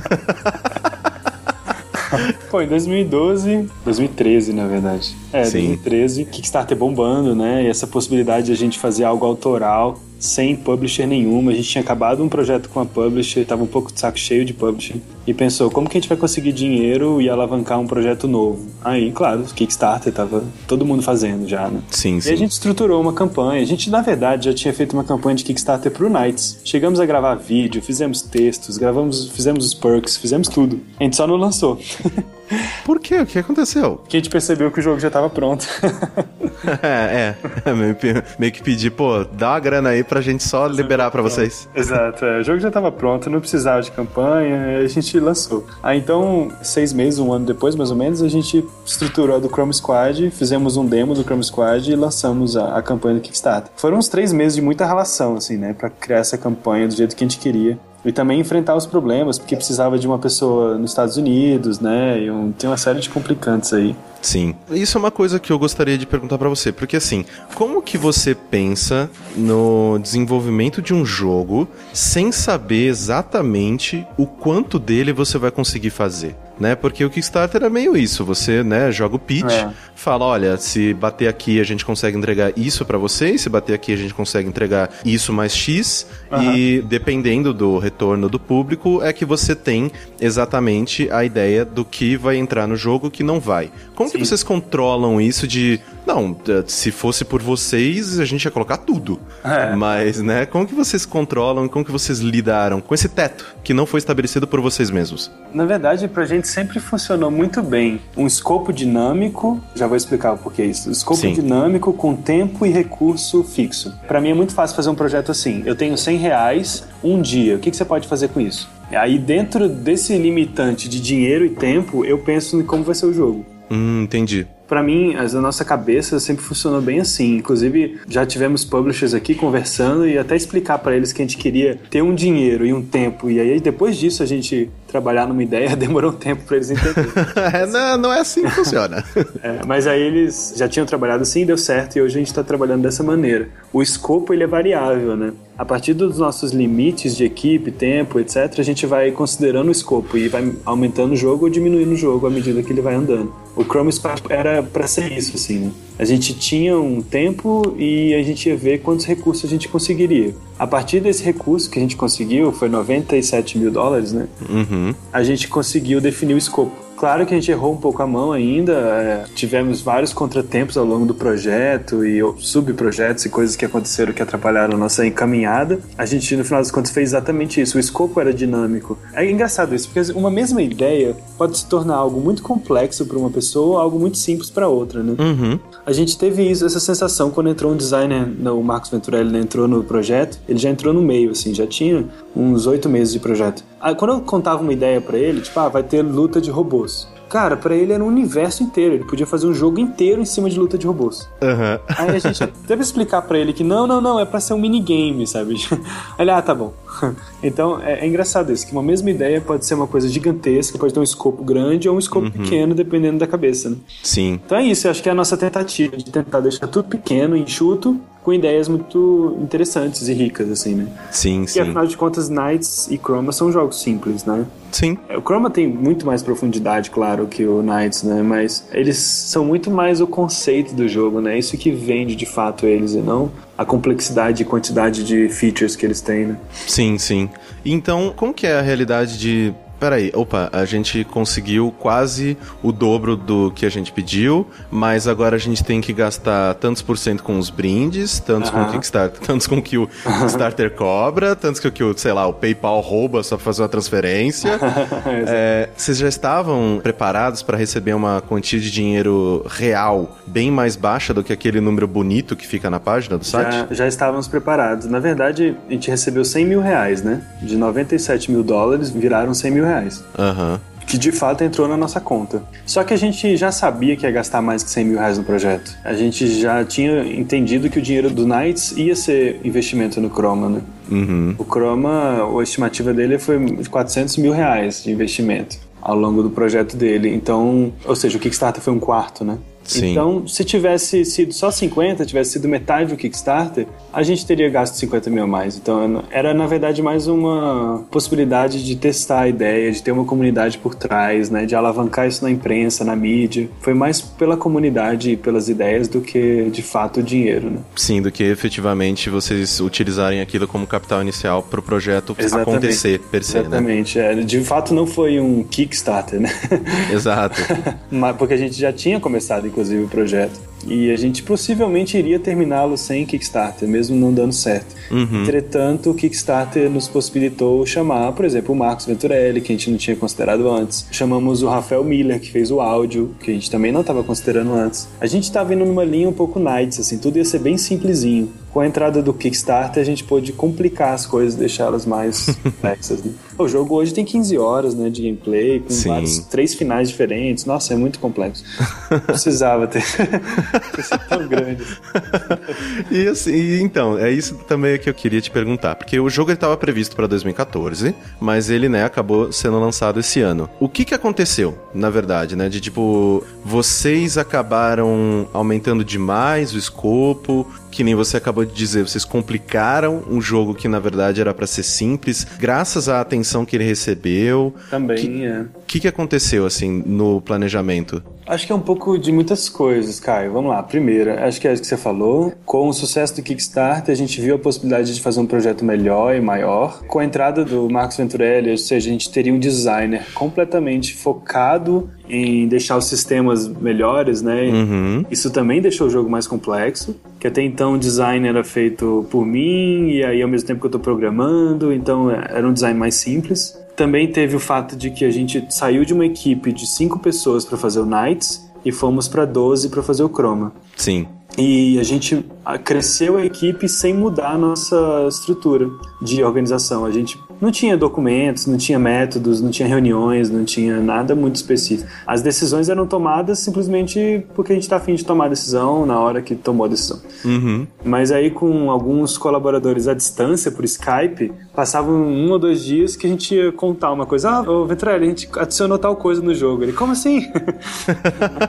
Foi em 2012, 2013, na verdade. É, Sim. 2013, Kickstarter bombando, né? E essa possibilidade de a gente fazer algo autoral sem publisher nenhuma. A gente tinha acabado um projeto com a publisher, estava um pouco de saco cheio de publisher. E pensou, como que a gente vai conseguir dinheiro e alavancar um projeto novo? Aí, claro, Kickstarter tava todo mundo fazendo já, né? Sim, e sim. a gente estruturou uma campanha. A gente, na verdade, já tinha feito uma campanha de Kickstarter pro Knights. Chegamos a gravar vídeo, fizemos textos, gravamos, fizemos os perks, fizemos tudo. A gente só não lançou. (laughs) Por quê? O que aconteceu? Porque a gente percebeu que o jogo já estava pronto. (laughs) é, é. Meio que pedir, pô, dá uma grana aí pra gente só liberar pra vocês. Exato, é. O jogo já estava pronto, não precisava de campanha, a gente lançou. Aí então, seis meses, um ano depois, mais ou menos, a gente estruturou a do Chrome Squad, fizemos um demo do Chrome Squad e lançamos a, a campanha do Kickstarter. Foram uns três meses de muita relação, assim, né, pra criar essa campanha do jeito que a gente queria e também enfrentar os problemas, porque precisava de uma pessoa nos Estados Unidos, né? E um, tem uma série de complicantes aí. Sim. Isso é uma coisa que eu gostaria de perguntar para você, porque assim, como que você pensa no desenvolvimento de um jogo sem saber exatamente o quanto dele você vai conseguir fazer? Né? Porque o Kickstarter é meio isso, você, né, joga o pitch, é. fala, olha, se bater aqui a gente consegue entregar isso para vocês, se bater aqui a gente consegue entregar isso mais X, uhum. e dependendo do retorno do público é que você tem exatamente a ideia do que vai entrar no jogo que não vai. Como Sim. que vocês controlam isso de, não, se fosse por vocês, a gente ia colocar tudo. É. Mas, né, como que vocês controlam e como que vocês lidaram com esse teto que não foi estabelecido por vocês mesmos? Na verdade, pra gente sempre funcionou muito bem. Um escopo dinâmico, já vou explicar o porquê isso. Escopo Sim. dinâmico com tempo e recurso fixo. Para mim é muito fácil fazer um projeto assim. Eu tenho 100 reais um dia. O que, que você pode fazer com isso? Aí dentro desse limitante de dinheiro e tempo, eu penso em como vai ser o jogo. Hum, entendi para mim, a nossa cabeça sempre funcionou bem assim. Inclusive, já tivemos publishers aqui conversando e até explicar para eles que a gente queria ter um dinheiro e um tempo. E aí, depois disso, a gente trabalhar numa ideia (laughs) demorou um tempo para eles entenderem. (laughs) é, não, não, é assim que funciona. (laughs) é, mas aí eles já tinham trabalhado assim, deu certo e hoje a gente está trabalhando dessa maneira. O escopo ele é variável, né? A partir dos nossos limites de equipe, tempo, etc., a gente vai considerando o escopo e vai aumentando o jogo ou diminuindo o jogo à medida que ele vai andando. O Chrome Spark era para ser isso, assim, né? A gente tinha um tempo e a gente ia ver quantos recursos a gente conseguiria. A partir desse recurso que a gente conseguiu, foi 97 mil dólares, né? Uhum. A gente conseguiu definir o escopo. Claro que a gente errou um pouco a mão ainda, é, tivemos vários contratempos ao longo do projeto e subprojetos e coisas que aconteceram que atrapalharam a nossa encaminhada. A gente, no final das contas, fez exatamente isso. O escopo era dinâmico. É engraçado isso, porque uma mesma ideia pode se tornar algo muito complexo para uma pessoa ou algo muito simples para outra, né? Uhum. A gente teve isso, essa sensação quando entrou um designer, o Marcos Venturelli né, entrou no projeto, ele já entrou no meio, assim, já tinha uns oito meses de projeto. Aí, quando eu contava uma ideia para ele, tipo, ah, vai ter luta de robôs. Cara, para ele era um universo inteiro. Ele podia fazer um jogo inteiro em cima de luta de robôs. Uhum. Aí a gente (laughs) teve que explicar para ele que não, não, não, é para ser um minigame, sabe? (laughs) Ele, ah, tá bom. (laughs) Então é, é, engraçado isso, que uma mesma ideia pode ser uma coisa gigantesca, pode ter um escopo grande ou um escopo uhum. pequeno, dependendo da cabeça, né? Sim. Então é isso, eu acho que é a nossa tentativa de tentar deixar tudo pequeno, enxuto, com ideias muito interessantes e ricas, assim, né? Sim, sim. E afinal de contas, Knights e Chroma são jogos simples, né? Sim. É, o Chroma tem muito mais profundidade, claro, que o Knights, né? Mas eles são muito mais o conceito do jogo, né? Isso que vende de fato eles e não a complexidade e quantidade de features que eles têm, né? Sim, sim. Então, como que é a realidade de Peraí, opa, a gente conseguiu quase o dobro do que a gente pediu, mas agora a gente tem que gastar tantos por cento com os brindes, tantos uh -huh. com o Kickstarter, (laughs) tantos com que o Kickstarter cobra, tantos com o que o, sei lá, o PayPal rouba só pra fazer uma transferência. (laughs) é, vocês já estavam preparados para receber uma quantia de dinheiro real bem mais baixa do que aquele número bonito que fica na página do site? Já, já estávamos preparados. Na verdade, a gente recebeu 100 mil reais, né? De 97 mil dólares, viraram 100 mil reais. Aham. Uhum que de fato entrou na nossa conta. Só que a gente já sabia que ia gastar mais que 100 mil reais no projeto. A gente já tinha entendido que o dinheiro do Knights ia ser investimento no Chroma, né? Uhum. O Chroma, a estimativa dele foi de 400 mil reais de investimento ao longo do projeto dele. Então, ou seja, o Kickstarter foi um quarto, né? Sim. Então, se tivesse sido só 50, tivesse sido metade do Kickstarter, a gente teria gasto 50 mil a mais. Então, era na verdade mais uma possibilidade de testar a ideia, de ter uma comunidade por trás, né? De alavancar isso na imprensa, na mídia. Foi mais pela comunidade e pelas ideias do que de fato o dinheiro, né? Sim, do que efetivamente vocês utilizarem aquilo como capital inicial para o projeto Exatamente. acontecer, per se, né? Exatamente. Né? É, de fato, não foi um Kickstarter, né? Exato. (laughs) Porque a gente já tinha começado, inclusive inclusive, o projeto. E a gente possivelmente iria terminá-lo sem Kickstarter, mesmo não dando certo. Uhum. Entretanto, o Kickstarter nos possibilitou chamar, por exemplo, o Marcos Venturelli, que a gente não tinha considerado antes. Chamamos o Rafael Miller, que fez o áudio, que a gente também não estava considerando antes. A gente estava indo numa linha um pouco Nights, assim, tudo ia ser bem simplesinho. Com a entrada do Kickstarter, a gente pôde complicar as coisas, deixá-las mais (laughs) complexas. Né? O jogo hoje tem 15 horas né, de gameplay, com vários, três finais diferentes. Nossa, é muito complexo. Precisava ter. (laughs) tão grande. (laughs) e assim, então, é isso também que eu queria te perguntar, porque o jogo estava previsto para 2014, mas ele, né, acabou sendo lançado esse ano. O que que aconteceu, na verdade, né, de tipo, vocês acabaram aumentando demais o escopo, que nem você acabou de dizer, vocês complicaram um jogo que na verdade era para ser simples, graças à atenção que ele recebeu. Também, que, é. O que, que aconteceu assim no planejamento? Acho que é um pouco de muitas coisas, Caio. Vamos lá. Primeira, acho que é isso que você falou. Com o sucesso do Kickstarter, a gente viu a possibilidade de fazer um projeto melhor e maior. Com a entrada do Marcos Venturelli, ou seja, a gente teria um designer completamente focado em deixar os sistemas melhores, né? Uhum. Isso também deixou o jogo mais complexo. Que até então o design era feito por mim e aí ao mesmo tempo que eu estou programando, então era um design mais simples. Também teve o fato de que a gente saiu de uma equipe de cinco pessoas para fazer o Knights e fomos para 12 para fazer o Chroma. Sim. E a gente cresceu a equipe sem mudar a nossa estrutura de organização. A gente não tinha documentos, não tinha métodos, não tinha reuniões, não tinha nada muito específico. As decisões eram tomadas simplesmente porque a gente está afim de tomar a decisão na hora que tomou a decisão. Uhum. Mas aí com alguns colaboradores à distância, por Skype, passavam um ou dois dias que a gente ia contar uma coisa. Ah, ô Vetrelli, a gente adicionou tal coisa no jogo. Ele, como assim? (laughs)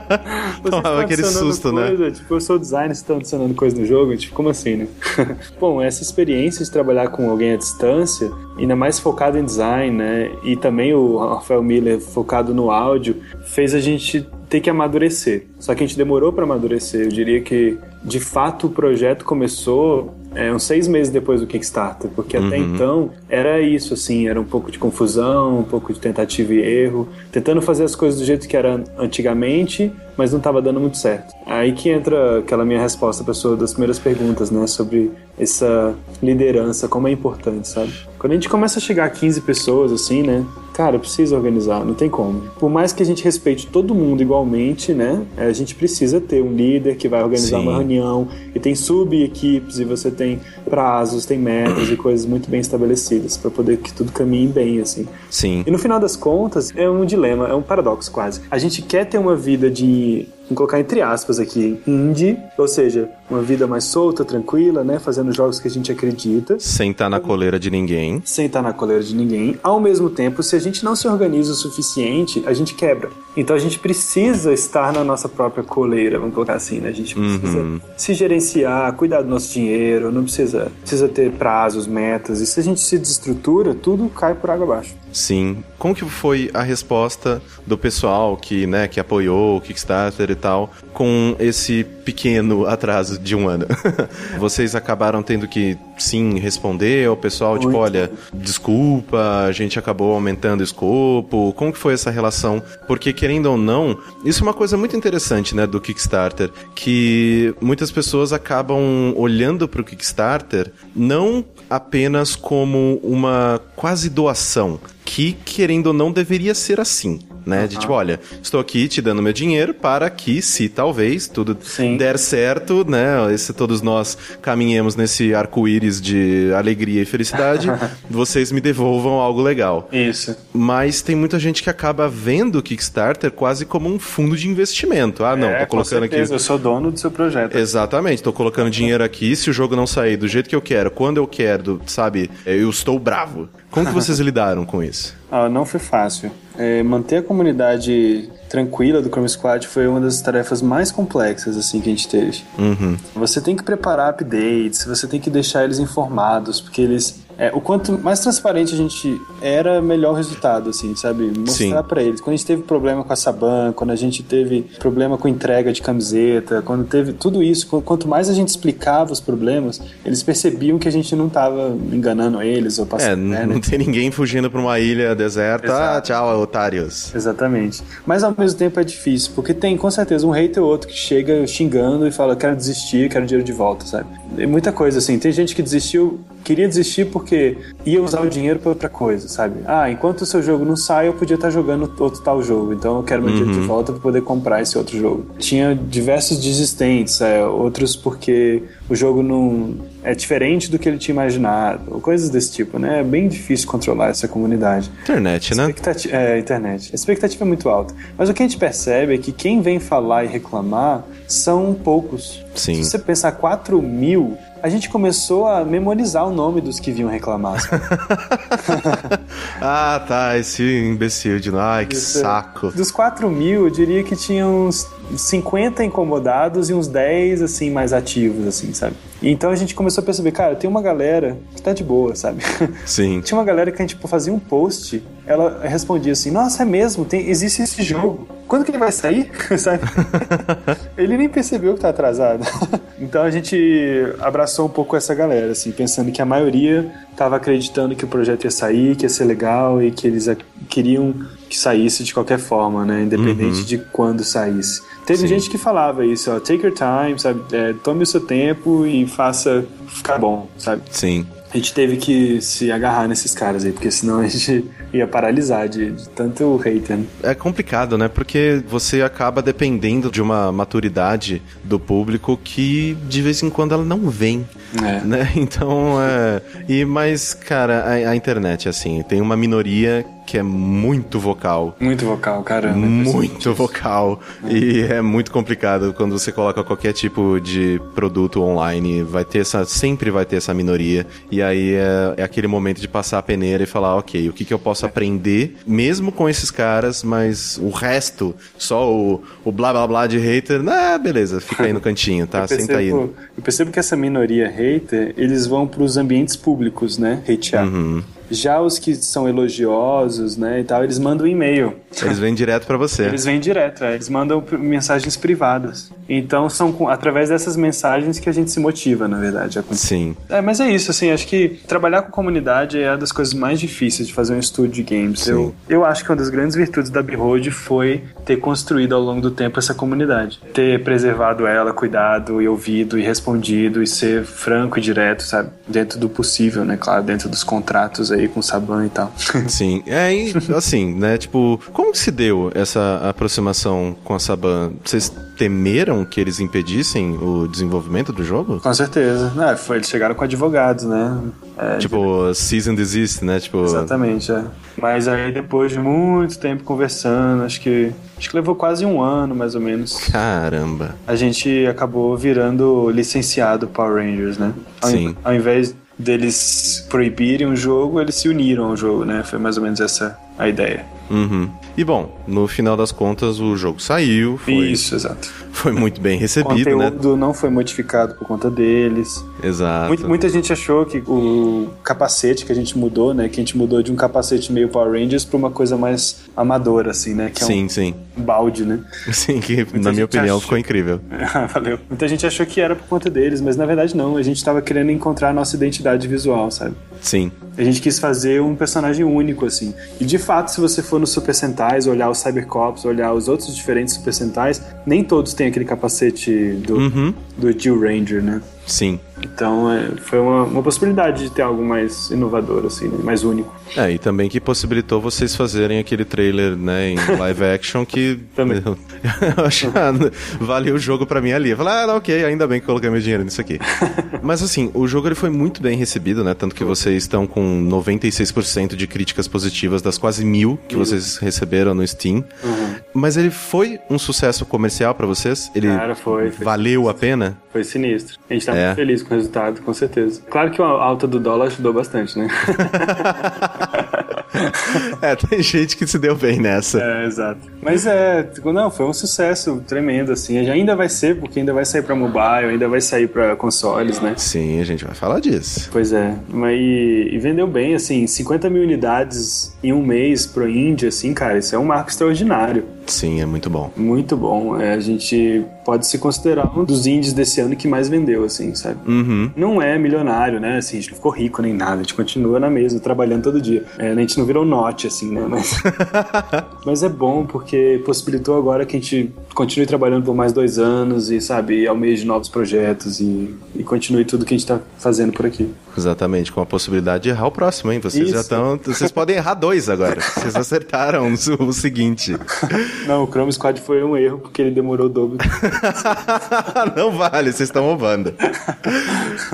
(laughs) Tomava aquele susto, né? coisa? né? Tipo, eu sou designer, vocês estão adicionando coisa no jogo? Tipo, como assim, né? (laughs) Bom, essa experiência de trabalhar com alguém à distância, ainda mais focado em design, né? E também o Rafael Miller focado no áudio, fez a gente ter que amadurecer. Só que a gente demorou para amadurecer. Eu diria que, de fato, o projeto começou é, uns seis meses depois do Kickstarter, porque uhum. até então era isso, assim, era um pouco de confusão, um pouco de tentativa e erro, tentando fazer as coisas do jeito que era antigamente, mas não estava dando muito certo. Aí que entra aquela minha resposta para sua das primeiras perguntas, né, sobre essa liderança, como é importante, sabe? Quando a gente começa a chegar a 15 pessoas, assim, né, cara, precisa organizar, não tem como. Por mais que a gente respeite todo mundo igualmente, né, a gente precisa ter um líder que vai organizar Sim. uma reunião, e tem sub-equipes, e você tem prazos, tem metas e coisas muito bem estabelecidas para poder que tudo caminhe bem, assim. Sim. E no final das contas, é um dilema, é um paradoxo quase. A gente quer ter uma vida de You. Vamos colocar entre aspas aqui, indie, ou seja, uma vida mais solta, tranquila, né, fazendo jogos que a gente acredita. Sem estar tá na coleira de ninguém. Sem estar tá na coleira de ninguém. Ao mesmo tempo, se a gente não se organiza o suficiente, a gente quebra. Então a gente precisa estar na nossa própria coleira, vamos colocar assim, né? A gente precisa uhum. se gerenciar, cuidar do nosso dinheiro, não precisa, precisa ter prazos, metas. E se a gente se desestrutura, tudo cai por água abaixo. Sim. Como que foi a resposta do pessoal que, né, que apoiou o Kickstarter e tal, com esse pequeno atraso de um ano? (laughs) Vocês acabaram tendo que, sim, responder ao pessoal, tipo, Muito. tipo, olha, desculpa, a gente acabou aumentando o escopo. Como que foi essa relação? Porque, querendo ou não, isso é uma coisa muito interessante, né, do Kickstarter, que muitas pessoas acabam olhando para o Kickstarter não apenas como uma quase doação, que, querendo ou não, deveria ser assim né? Uhum. De tipo, olha, estou aqui te dando meu dinheiro para que, se talvez tudo Sim. der certo, né? Se todos nós caminhemos nesse arco-íris de alegria e felicidade, (laughs) vocês me devolvam algo legal. Isso. Mas tem muita gente que acaba vendo o Kickstarter quase como um fundo de investimento. Ah, não, é, tô colocando aqui. Eu sou dono do seu projeto. Exatamente, tô colocando dinheiro aqui. Se o jogo não sair do jeito que eu quero, quando eu quero, sabe, eu estou bravo. Como que vocês (laughs) lidaram com isso? Ah, não foi fácil. É, manter a comunidade tranquila do Chrome Squad foi uma das tarefas mais complexas assim que a gente teve. Uhum. Você tem que preparar updates, você tem que deixar eles informados, porque eles é, o quanto mais transparente a gente era, melhor o resultado, assim, sabe? Mostrar para eles. Quando a gente teve problema com a Saban, quando a gente teve problema com entrega de camiseta, quando teve tudo isso, quanto mais a gente explicava os problemas, eles percebiam que a gente não tava enganando eles ou passando. É, não, né? não tem ninguém fugindo pra uma ilha deserta. Ah, tchau, otários. Exatamente. Mas ao mesmo tempo é difícil, porque tem com certeza um hater ou outro que chega xingando e fala: quero desistir, quero dinheiro de volta, sabe? É muita coisa assim. Tem gente que desistiu, queria desistir porque ia usar o dinheiro para outra coisa, sabe? Ah, enquanto o seu jogo não sai, eu podia estar jogando outro tal jogo, então eu quero meu uhum. dinheiro de uhum. volta para poder comprar esse outro jogo. Tinha diversos desistentes, é, outros porque o jogo não é diferente do que ele tinha imaginado, coisas desse tipo, né? É bem difícil controlar essa comunidade. Internet, né? É, internet. A expectativa é muito alta. Mas o que a gente percebe é que quem vem falar e reclamar são poucos. Sim. Se você pensar 4 mil, a gente começou a memorizar o nome dos que vinham reclamar. (laughs) ah, tá, esse imbecil de ai, que Isso, saco. Dos 4 mil, eu diria que tinha uns 50 incomodados e uns 10, assim, mais ativos, assim, sabe? Então a gente começou a perceber, cara, tem uma galera que tá de boa, sabe? (laughs) Sim. Tinha uma galera que a gente tipo, fazia um post, ela respondia assim, nossa, é mesmo, tem, existe esse jogo. Quando que ele vai sair? (laughs) sabe? (laughs) ele nem percebeu que tá atrasado. então a gente abraçou um pouco essa galera, assim, pensando que a maioria tava acreditando que o projeto ia sair, que ia ser legal e que eles queriam que saísse de qualquer forma, né? Independente uhum. de quando saísse. Teve Sim. gente que falava isso, ó, take your time, sabe? É, tome o seu tempo e faça ficar bom, sabe? Sim. A gente teve que se agarrar nesses caras aí, porque senão a gente ia paralisar de, de tanto hater. Né? É complicado, né? Porque você acaba dependendo de uma maturidade do público que de vez em quando ela não vem. É. Né? (laughs) Então, é... E, mas, cara, a, a internet, assim, tem uma minoria que é muito vocal. Muito vocal, caramba. Muito vocal. É. E é muito complicado quando você coloca qualquer tipo de produto online. Vai ter essa. Sempre vai ter essa minoria. E aí é, é aquele momento de passar a peneira e falar, ok, o que, que eu posso aprender, mesmo com esses caras, mas o resto, só o, o blá blá blá de hater, ah, beleza, fica aí no (laughs) cantinho, tá? Percebo, Senta aí. Eu percebo que essa minoria hater, eles vão para os ambientes públicos, né? Hatear. Uhum. Já os que são elogiosos, né, e tal, eles mandam um e-mail. Eles vêm direto para você. Eles vêm direto, é. eles mandam mensagens privadas. Então são com, através dessas mensagens que a gente se motiva, na verdade. A Sim. É, mas é isso, assim, acho que trabalhar com comunidade é uma das coisas mais difíceis de fazer um estúdio de games. Eu, eu acho que uma das grandes virtudes da Behold foi ter construído ao longo do tempo essa comunidade. Ter preservado ela, cuidado e ouvido e respondido e ser franco e direto, sabe? Dentro do possível, né? Claro, dentro dos contratos aí aí com o Saban e tal. (laughs) Sim, é e, assim, né? Tipo, como se deu essa aproximação com a Saban? Vocês temeram que eles impedissem o desenvolvimento do jogo? Com certeza. É, foi, eles chegaram com advogados, né? É, tipo, de... season desist, né? Tipo... Exatamente, é. Mas aí depois de muito tempo conversando, acho que acho que levou quase um ano, mais ou menos. Caramba. A gente acabou virando licenciado Power Rangers, né? Ao Sim. Ao invés deles proibirem o jogo, eles se uniram ao jogo, né? Foi mais ou menos essa a ideia. Uhum. E bom, no final das contas o jogo saiu. Foi, Isso, exato. Foi muito bem recebido, o né? conteúdo né? não foi modificado por conta deles. Exato. Muita, muita, gente achou que o capacete que a gente mudou, né? Que a gente mudou de um capacete meio Power Rangers pra uma coisa mais amadora, assim, né? Que é sim, um sim. balde, né? (laughs) Sim, que muita na minha opinião achou... ficou incrível. (laughs) Valeu. Muita gente achou que era por conta deles, mas na verdade não. A gente tava querendo encontrar a nossa identidade visual, sabe? Sim. A gente quis fazer um personagem único, assim. E de fato, se você for no Super Sentais, olhar os Cybercops, olhar os outros diferentes Super Sentais, nem todos têm aquele capacete do, uhum. do Jill Ranger, né? Sim. Então é, foi uma, uma possibilidade de ter algo mais inovador, assim, né? mais único. É, e também que possibilitou vocês fazerem aquele trailer, né, em (laughs) live action que também. (laughs) eu, eu achava, (laughs) valeu o jogo para mim ali. Eu falei, ah, ok, ainda bem que coloquei meu dinheiro nisso aqui. Mas assim, o jogo ele foi muito bem recebido, né? Tanto que vocês estão com 96% de críticas positivas das quase mil que mil. vocês receberam no Steam. Uhum. Mas ele foi um sucesso comercial para vocês? Ele Cara, foi, foi valeu a pena? Foi sinistro. A gente tá é. feliz com o resultado, com certeza. Claro que a alta do dólar ajudou bastante, né? (laughs) é, tem gente que se deu bem nessa. É, exato. Mas é, não, foi um sucesso tremendo, assim. Ainda vai ser, porque ainda vai sair pra mobile, ainda vai sair pra consoles, né? Sim, a gente vai falar disso. Pois é. Mas, e, e vendeu bem, assim, 50 mil unidades em um mês pro Índia, assim, cara, isso é um marco extraordinário. Sim, é muito bom. Muito bom. É, a gente pode se considerar um dos indies desse ano que mais vendeu, assim, sabe? Uhum. Não é milionário, né? Assim, a gente não ficou rico nem nada, a gente continua na mesa, trabalhando todo dia. É, a gente não virou note, assim, né? Mas, (laughs) mas é bom porque possibilitou agora que a gente continue trabalhando por mais dois anos e, sabe, almeje novos projetos e, e continue tudo que a gente tá fazendo por aqui. Exatamente, com a possibilidade de errar o próximo, hein? Vocês Isso. já estão. Vocês podem errar dois agora. Vocês acertaram o, o seguinte. (laughs) Não, o Chrome Squad foi um erro porque ele demorou o dobro. (laughs) (laughs) Não vale, vocês estão roubando.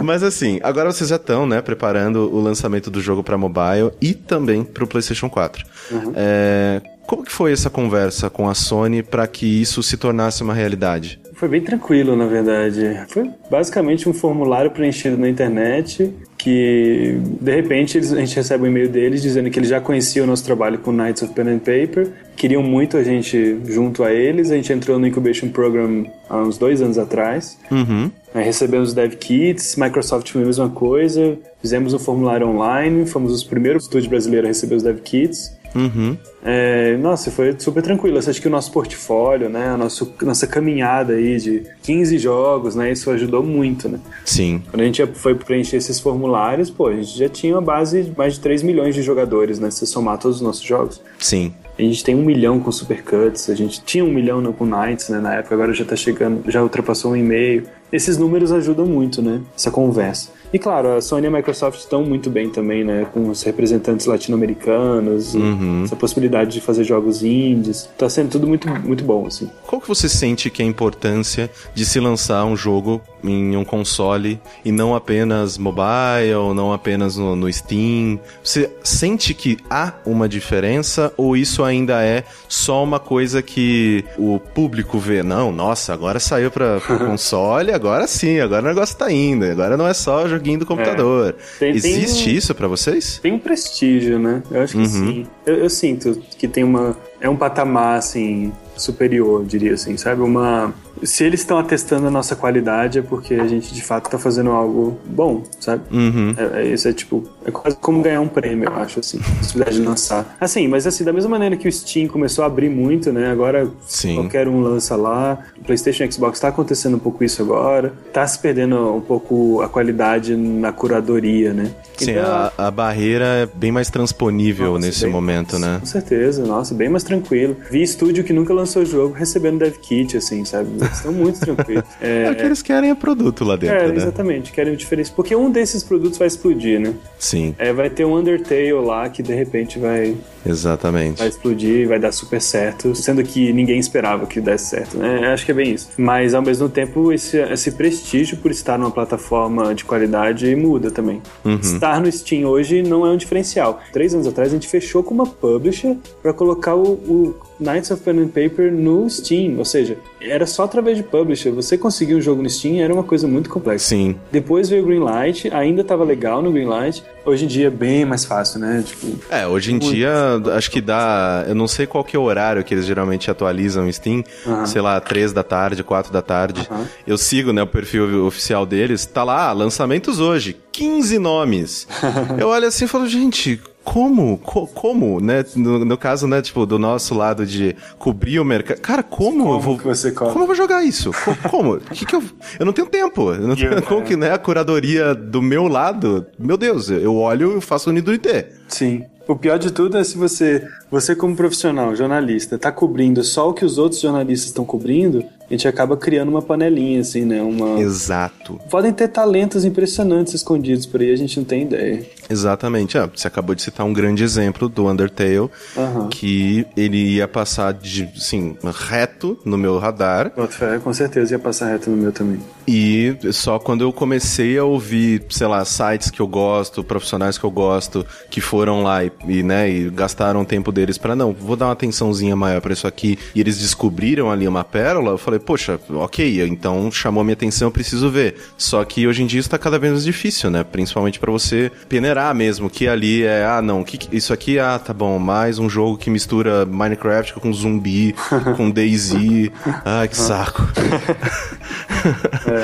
Mas assim, agora vocês já estão, né, preparando o lançamento do jogo para mobile e também para o PlayStation 4. Uhum. É, como que foi essa conversa com a Sony para que isso se tornasse uma realidade? Foi bem tranquilo, na verdade. Foi basicamente um formulário preenchido na internet que, de repente, eles, a gente recebe um e-mail deles dizendo que eles já conheciam o nosso trabalho com Knights of Pen and Paper, queriam muito a gente junto a eles. A gente entrou no Incubation Program há uns dois anos atrás. Uhum. Aí recebemos dev kits, Microsoft foi a mesma coisa, fizemos um formulário online, fomos os primeiros estúdios brasileiros a receber os dev kits. Uhum. É, nossa, foi super tranquilo. Acho que o nosso portfólio, né, a nosso, nossa caminhada aí de 15 jogos, né, isso ajudou muito, né? Sim. Quando a gente foi preencher esses formulários, pô, a gente já tinha uma base de mais de 3 milhões de jogadores, né, se somar todos os nossos jogos. Sim. A gente tem um milhão com Supercuts, a gente tinha um milhão com Knights, né, na época, agora já tá chegando, já ultrapassou um e meio. esses números ajudam muito, né? Essa conversa. E claro, a Sony e a Microsoft estão muito bem também, né? Com os representantes latino-americanos, uhum. essa possibilidade de fazer jogos indies. Tá sendo tudo muito, muito bom, assim. Qual que você sente que é a importância de se lançar um jogo em um console e não apenas mobile, ou não apenas no, no Steam? Você sente que há uma diferença ou isso ainda é só uma coisa que o público vê? Não, nossa, agora saiu para (laughs) console, agora sim, agora o negócio tá indo. Agora não é só joguinho do computador. É. Tem, Existe tem um, isso para vocês? Tem um prestígio, né? Eu acho que uhum. sim. Eu, eu, sinto que tem uma. É um patamar, assim, superior, diria assim, sabe? Uma se eles estão atestando a nossa qualidade é porque a gente de fato está fazendo algo bom, sabe? Uhum. É, é, isso é tipo, é quase como ganhar um prêmio, eu acho, assim, a possibilidade de lançar. Assim, mas assim, da mesma maneira que o Steam começou a abrir muito, né? Agora Sim. qualquer um lança lá. O PlayStation e Xbox está acontecendo um pouco isso agora. Tá se perdendo um pouco a qualidade na curadoria, né? Sim, então, a, a, barreira é bem mais transponível nossa, nesse momento, né? Com certeza, nossa, bem mais tranquilo. Vi estúdio que nunca lançou jogo recebendo dev kit, assim, sabe? Estão muito tranquilos. É, (laughs) é, o que eles querem é produto lá dentro, é, né? Exatamente, querem o diferença. Porque um desses produtos vai explodir, né? Sim. É, vai ter um Undertale lá que de repente vai. Exatamente. Vai explodir, vai dar super certo, sendo que ninguém esperava que desse certo, né? Acho que é bem isso. Mas ao mesmo tempo, esse, esse prestígio por estar numa plataforma de qualidade muda também. Uhum. Estar no Steam hoje não é um diferencial. Três anos atrás a gente fechou com uma publisher para colocar o, o Knights of Pen and Paper no Steam, ou seja, era só através de publisher. Você conseguir um jogo no Steam era uma coisa muito complexa. Sim. Depois veio o Greenlight, ainda estava legal no Greenlight. Hoje em dia é bem mais fácil, né? Tipo, é, hoje em dia acho que dá. Eu não sei qual que é o horário que eles geralmente atualizam o Steam. Sei lá, 3 da tarde, 4 da tarde. Eu sigo, né, o perfil oficial deles. Tá lá, lançamentos hoje. 15 nomes. (laughs) Eu olho assim e falo, gente, como? Co como, né? No, no, caso, né, tipo, do nosso lado de cobrir o mercado. Cara, como, como eu vou. você como eu vou jogar isso? Co como? (laughs) que que eu... eu não tenho tempo. Eu não tenho... Yeah, como que, né, a curadoria do meu lado? Meu Deus, eu olho e faço o nido IT. Sim. O pior de tudo é se você, você como profissional, jornalista, está cobrindo só o que os outros jornalistas estão cobrindo, a gente acaba criando uma panelinha, assim, né? Uma... Exato. Podem ter talentos impressionantes escondidos por aí, a gente não tem ideia. Exatamente. Ah, você acabou de citar um grande exemplo do Undertale, uhum. que ele ia passar de, assim, reto no meu radar. Fé, com certeza ia passar reto no meu também. E só quando eu comecei a ouvir, sei lá, sites que eu gosto, profissionais que eu gosto, que foram lá e, e né, e gastaram o tempo deles para não, vou dar uma atençãozinha maior para isso aqui, e eles descobriram ali uma pérola, eu falei, poxa, ok, então chamou minha atenção, eu preciso ver. Só que hoje em dia está cada vez mais difícil, né? Principalmente para você peneirar mesmo, que ali é, ah, não, que, isso aqui, ah, tá bom, mais um jogo que mistura Minecraft com zumbi, (laughs) com Daisy. Ai, que saco. (laughs) (laughs) é.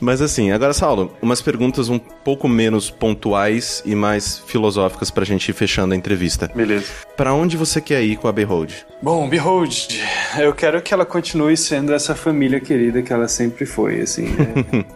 Mas assim, agora, Saulo, umas perguntas um pouco menos pontuais e mais filosóficas pra gente ir fechando a entrevista. Beleza. Pra onde você quer ir com a Behold? Bom, Behold, eu quero que ela continue sendo essa família querida que ela sempre foi, assim.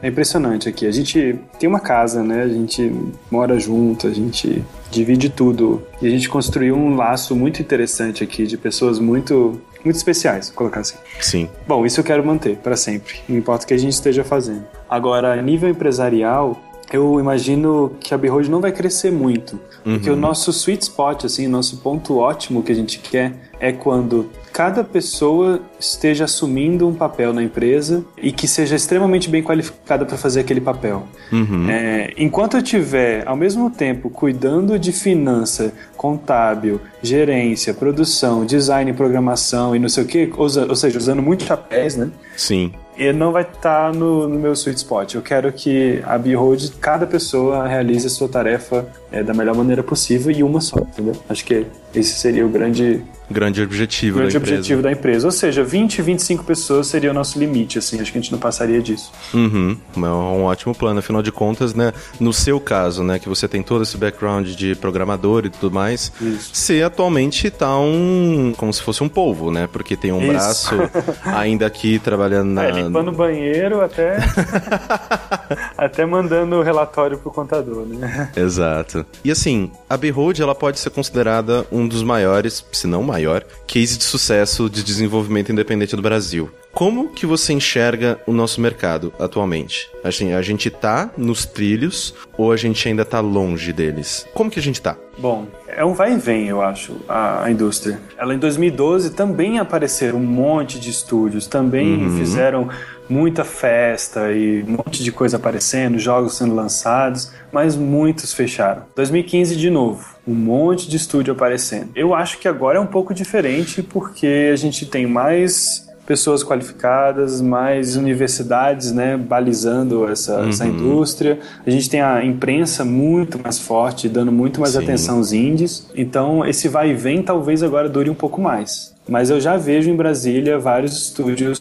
É, (laughs) é impressionante aqui. A gente tem uma casa, né? A gente mora junto, a gente divide tudo. E a gente construiu um laço muito interessante aqui de pessoas muito muito especiais, vou colocar assim. Sim. Bom, isso eu quero manter para sempre, não importa o que a gente esteja fazendo. Agora, a nível empresarial, eu imagino que a Behold não vai crescer muito. Uhum. Porque o nosso sweet spot, assim, o nosso ponto ótimo que a gente quer é quando cada pessoa esteja assumindo um papel na empresa e que seja extremamente bem qualificada para fazer aquele papel. Uhum. É, enquanto eu tiver, ao mesmo tempo, cuidando de finança, contábil, gerência, produção, design, programação e não sei o que, ou, ou seja, usando muitos chapéus, né? Sim ele não vai estar tá no, no, meu sweet spot. Eu quero que a Behold, cada pessoa realize a sua tarefa é, da melhor maneira possível e uma só, entendeu? Acho que esse seria o grande grande objetivo grande da objetivo da empresa. Ou seja, 20, 25 pessoas seria o nosso limite, assim, acho que a gente não passaria disso. Uhum, é um ótimo plano, afinal de contas, né, no seu caso, né, que você tem todo esse background de programador e tudo mais, Isso. você atualmente tá um, como se fosse um polvo, né, porque tem um Isso. braço (laughs) ainda aqui trabalhando na... É, limpando o banheiro até, (laughs) até mandando o relatório pro contador, né. Exato. E assim, a Behold, ela pode ser considerada um dos maiores, se não mais maior case de sucesso de desenvolvimento independente do Brasil. Como que você enxerga o nosso mercado atualmente? Assim, a gente tá nos trilhos ou a gente ainda tá longe deles? Como que a gente tá? Bom, é um vai e vem, eu acho, a, a indústria. Ela em 2012 também apareceram um monte de estúdios, também uhum. fizeram muita festa e um monte de coisa aparecendo, jogos sendo lançados, mas muitos fecharam. 2015 de novo, um monte de estúdio aparecendo. Eu acho que agora é um pouco diferente porque a gente tem mais pessoas qualificadas, mais universidades, né, balizando essa, uhum. essa indústria. A gente tem a imprensa muito mais forte, dando muito mais Sim. atenção aos indies. Então, esse vai e vem talvez agora dure um pouco mais. Mas eu já vejo em Brasília vários estúdios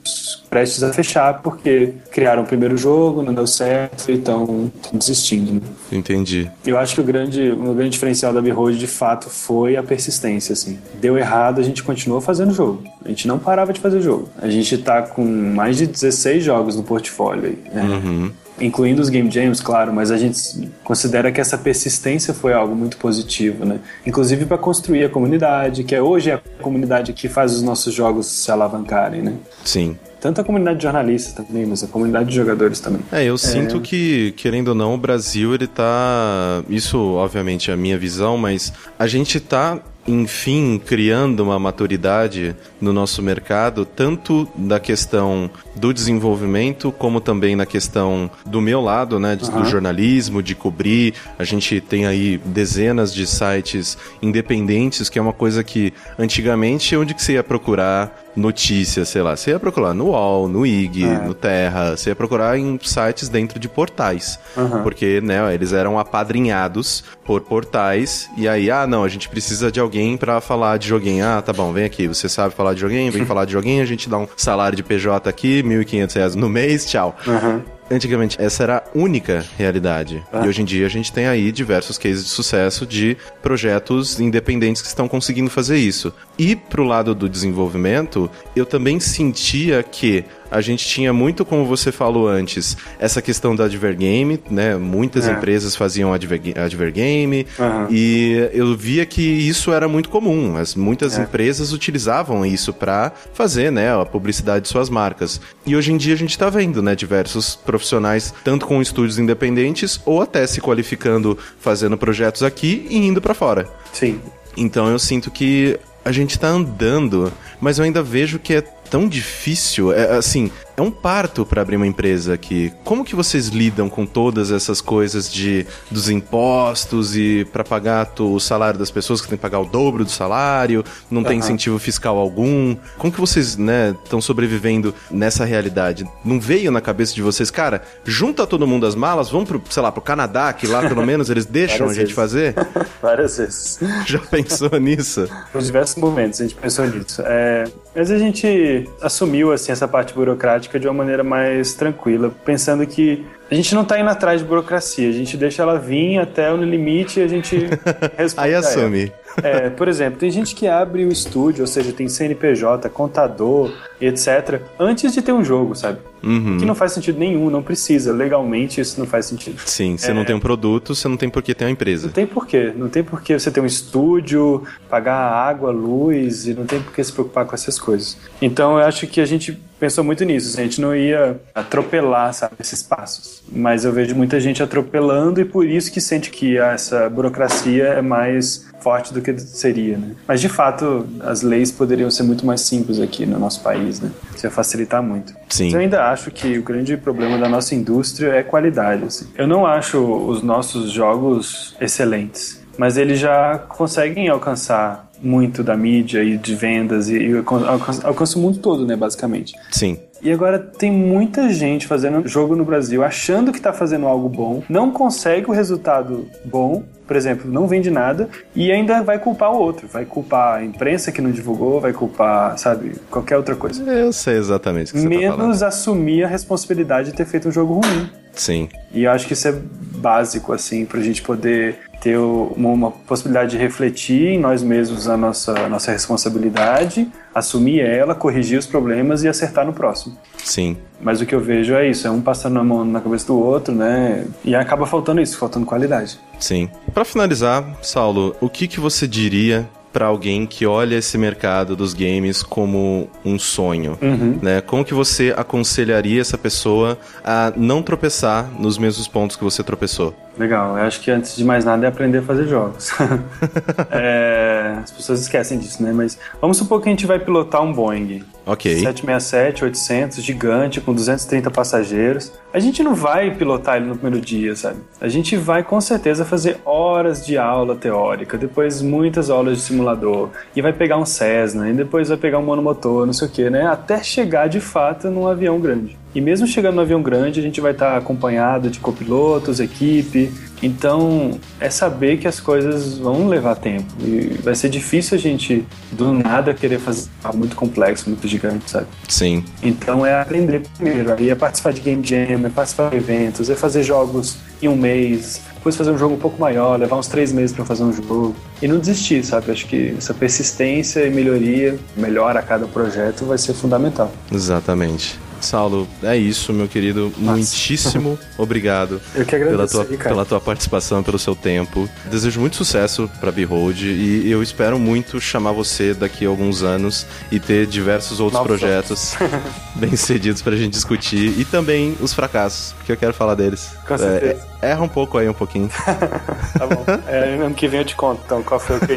prestes a fechar porque criaram o primeiro jogo, não deu certo e estão desistindo. Né? Entendi. Eu acho que o grande, o grande diferencial da B-Road de fato foi a persistência. Assim. Deu errado, a gente continuou fazendo jogo. A gente não parava de fazer jogo. A gente está com mais de 16 jogos no portfólio aí. Né? Uhum incluindo os game jams, claro, mas a gente considera que essa persistência foi algo muito positivo, né? Inclusive para construir a comunidade, que é hoje é a comunidade que faz os nossos jogos se alavancarem, né? Sim. Tanto a comunidade de jornalistas também, mas a comunidade de jogadores também. É, eu é... sinto que, querendo ou não, o Brasil, ele tá. Isso, obviamente, é a minha visão, mas a gente tá enfim, criando uma maturidade no nosso mercado, tanto da questão do desenvolvimento, como também na questão do meu lado, né, uhum. do jornalismo, de cobrir. A gente tem aí dezenas de sites independentes, que é uma coisa que antigamente onde que você ia procurar notícias, sei lá, você ia procurar no UOL, no IG, é. no Terra, você ia procurar em sites dentro de portais, uhum. porque, né, eles eram apadrinhados por portais e aí, ah, não, a gente precisa de alguém para falar de joguinho. Ah, tá bom, vem aqui, você sabe falar de joguinho, vem (laughs) falar de joguinho, a gente dá um salário de PJ aqui, 1.500 reais no mês, tchau. Uhum. Antigamente, essa era a única realidade. Ah. E hoje em dia a gente tem aí diversos cases de sucesso de projetos independentes que estão conseguindo fazer isso. E pro lado do desenvolvimento, eu também sentia que a gente tinha muito, como você falou antes, essa questão da Advergame, né? Muitas é. empresas faziam Advergame uhum. e eu via que isso era muito comum. As, muitas é. empresas utilizavam isso para fazer, né, a publicidade de suas marcas. E hoje em dia a gente está vendo, né, diversos profissionais, tanto com estúdios independentes ou até se qualificando, fazendo projetos aqui e indo para fora. Sim. Então eu sinto que a gente está andando, mas eu ainda vejo que é tão difícil. É, assim, é um parto para abrir uma empresa aqui. Como que vocês lidam com todas essas coisas de dos impostos e para pagar o salário das pessoas que tem que pagar o dobro do salário, não tem incentivo fiscal algum? Como que vocês, né, estão sobrevivendo nessa realidade? Não veio na cabeça de vocês, cara, junta todo mundo as malas, vamos pro, sei lá, pro Canadá, que lá pelo menos eles (laughs) deixam a gente vezes. fazer? (laughs) Várias vezes. (laughs) Já pensou nisso? Por diversos momentos a gente pensou nisso. É, mas a gente assumiu assim essa parte burocrática prática de uma maneira mais tranquila, pensando que a gente não está indo atrás de burocracia, a gente deixa ela vir até o limite e a gente (laughs) responde. Aí assume. É, por exemplo, tem gente que abre o estúdio, ou seja, tem CNPJ, contador, etc., antes de ter um jogo, sabe? Uhum. Que não faz sentido nenhum, não precisa. Legalmente isso não faz sentido. Sim, você é... não tem um produto, você não tem por que ter uma empresa. Não tem porquê. Não tem por que você ter um estúdio, pagar água, luz, e não tem por que se preocupar com essas coisas. Então eu acho que a gente pensou muito nisso. A gente não ia atropelar, sabe, esses passos. Mas eu vejo muita gente atropelando e por isso que sente que essa burocracia é mais forte do que seria, né? Mas de fato, as leis poderiam ser muito mais simples aqui no nosso país, né? Isso ia facilitar muito. Sim. Mas eu ainda acho que o grande problema da nossa indústria é qualidade. Assim. Eu não acho os nossos jogos excelentes, mas eles já conseguem alcançar muito da mídia e de vendas e, e alcança, alcança o mundo todo, né, basicamente. Sim. E agora tem muita gente fazendo jogo no Brasil achando que está fazendo algo bom, não consegue o resultado bom por exemplo, não vende nada e ainda vai culpar o outro. Vai culpar a imprensa que não divulgou, vai culpar, sabe, qualquer outra coisa. Eu sei exatamente o que você tá Menos tá assumir a responsabilidade de ter feito um jogo ruim. Sim. E eu acho que isso é básico, assim, pra gente poder ter uma, possibilidade de refletir em nós mesmos a nossa, a nossa responsabilidade, assumir ela, corrigir os problemas e acertar no próximo. Sim. Mas o que eu vejo é isso, é um passando a mão na cabeça do outro, né? E acaba faltando isso, faltando qualidade. Sim. Para finalizar, Saulo, o que, que você diria para alguém que olha esse mercado dos games como um sonho? Uhum. Né? Como que você aconselharia essa pessoa a não tropeçar nos mesmos pontos que você tropeçou? Legal, eu acho que antes de mais nada é aprender a fazer jogos. (laughs) é, as pessoas esquecem disso, né? Mas vamos supor que a gente vai pilotar um Boeing. Ok. 767, 800, gigante, com 230 passageiros. A gente não vai pilotar ele no primeiro dia, sabe? A gente vai com certeza fazer horas de aula teórica, depois muitas aulas de simulador, e vai pegar um Cessna, e depois vai pegar um monomotor, não sei o que, né? Até chegar de fato num avião grande. E mesmo chegando no avião grande, a gente vai estar acompanhado de copilotos, equipe. Então, é saber que as coisas vão levar tempo. E vai ser difícil a gente, do nada, querer fazer algo muito complexo, muito gigante, sabe? Sim. Então, é aprender primeiro. Aí é participar de game jam, é participar de eventos, é fazer jogos em um mês, depois fazer um jogo um pouco maior, levar uns três meses para fazer um jogo. E não desistir, sabe? Acho que essa persistência e melhoria, melhora a cada projeto, vai ser fundamental. Exatamente. Saulo, é isso, meu querido. Nossa. Muitíssimo (laughs) obrigado Eu que agradeço, pela tua, pela tua participação, pelo seu tempo. Desejo muito sucesso para Behold e eu espero muito chamar você daqui a alguns anos e ter diversos outros Novos projetos (laughs) bem cedidos pra gente discutir e também os fracassos, porque eu quero falar deles. Com certeza. É, erra um pouco aí, um pouquinho. (laughs) tá bom. É, ano que vem eu te conto, então, qual foi o que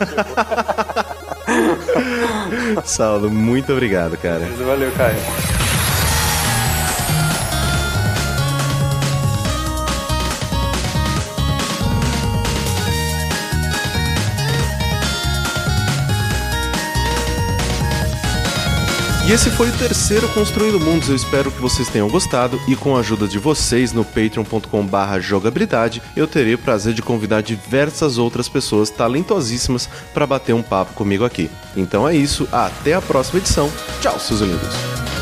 Saulo, muito obrigado, cara. Valeu, Caio. Esse foi o terceiro Construindo Mundos. Eu espero que vocês tenham gostado e com a ajuda de vocês no patreon.com/barra jogabilidade, eu terei o prazer de convidar diversas outras pessoas talentosíssimas para bater um papo comigo aqui. Então é isso, até a próxima edição. Tchau, seus lindos.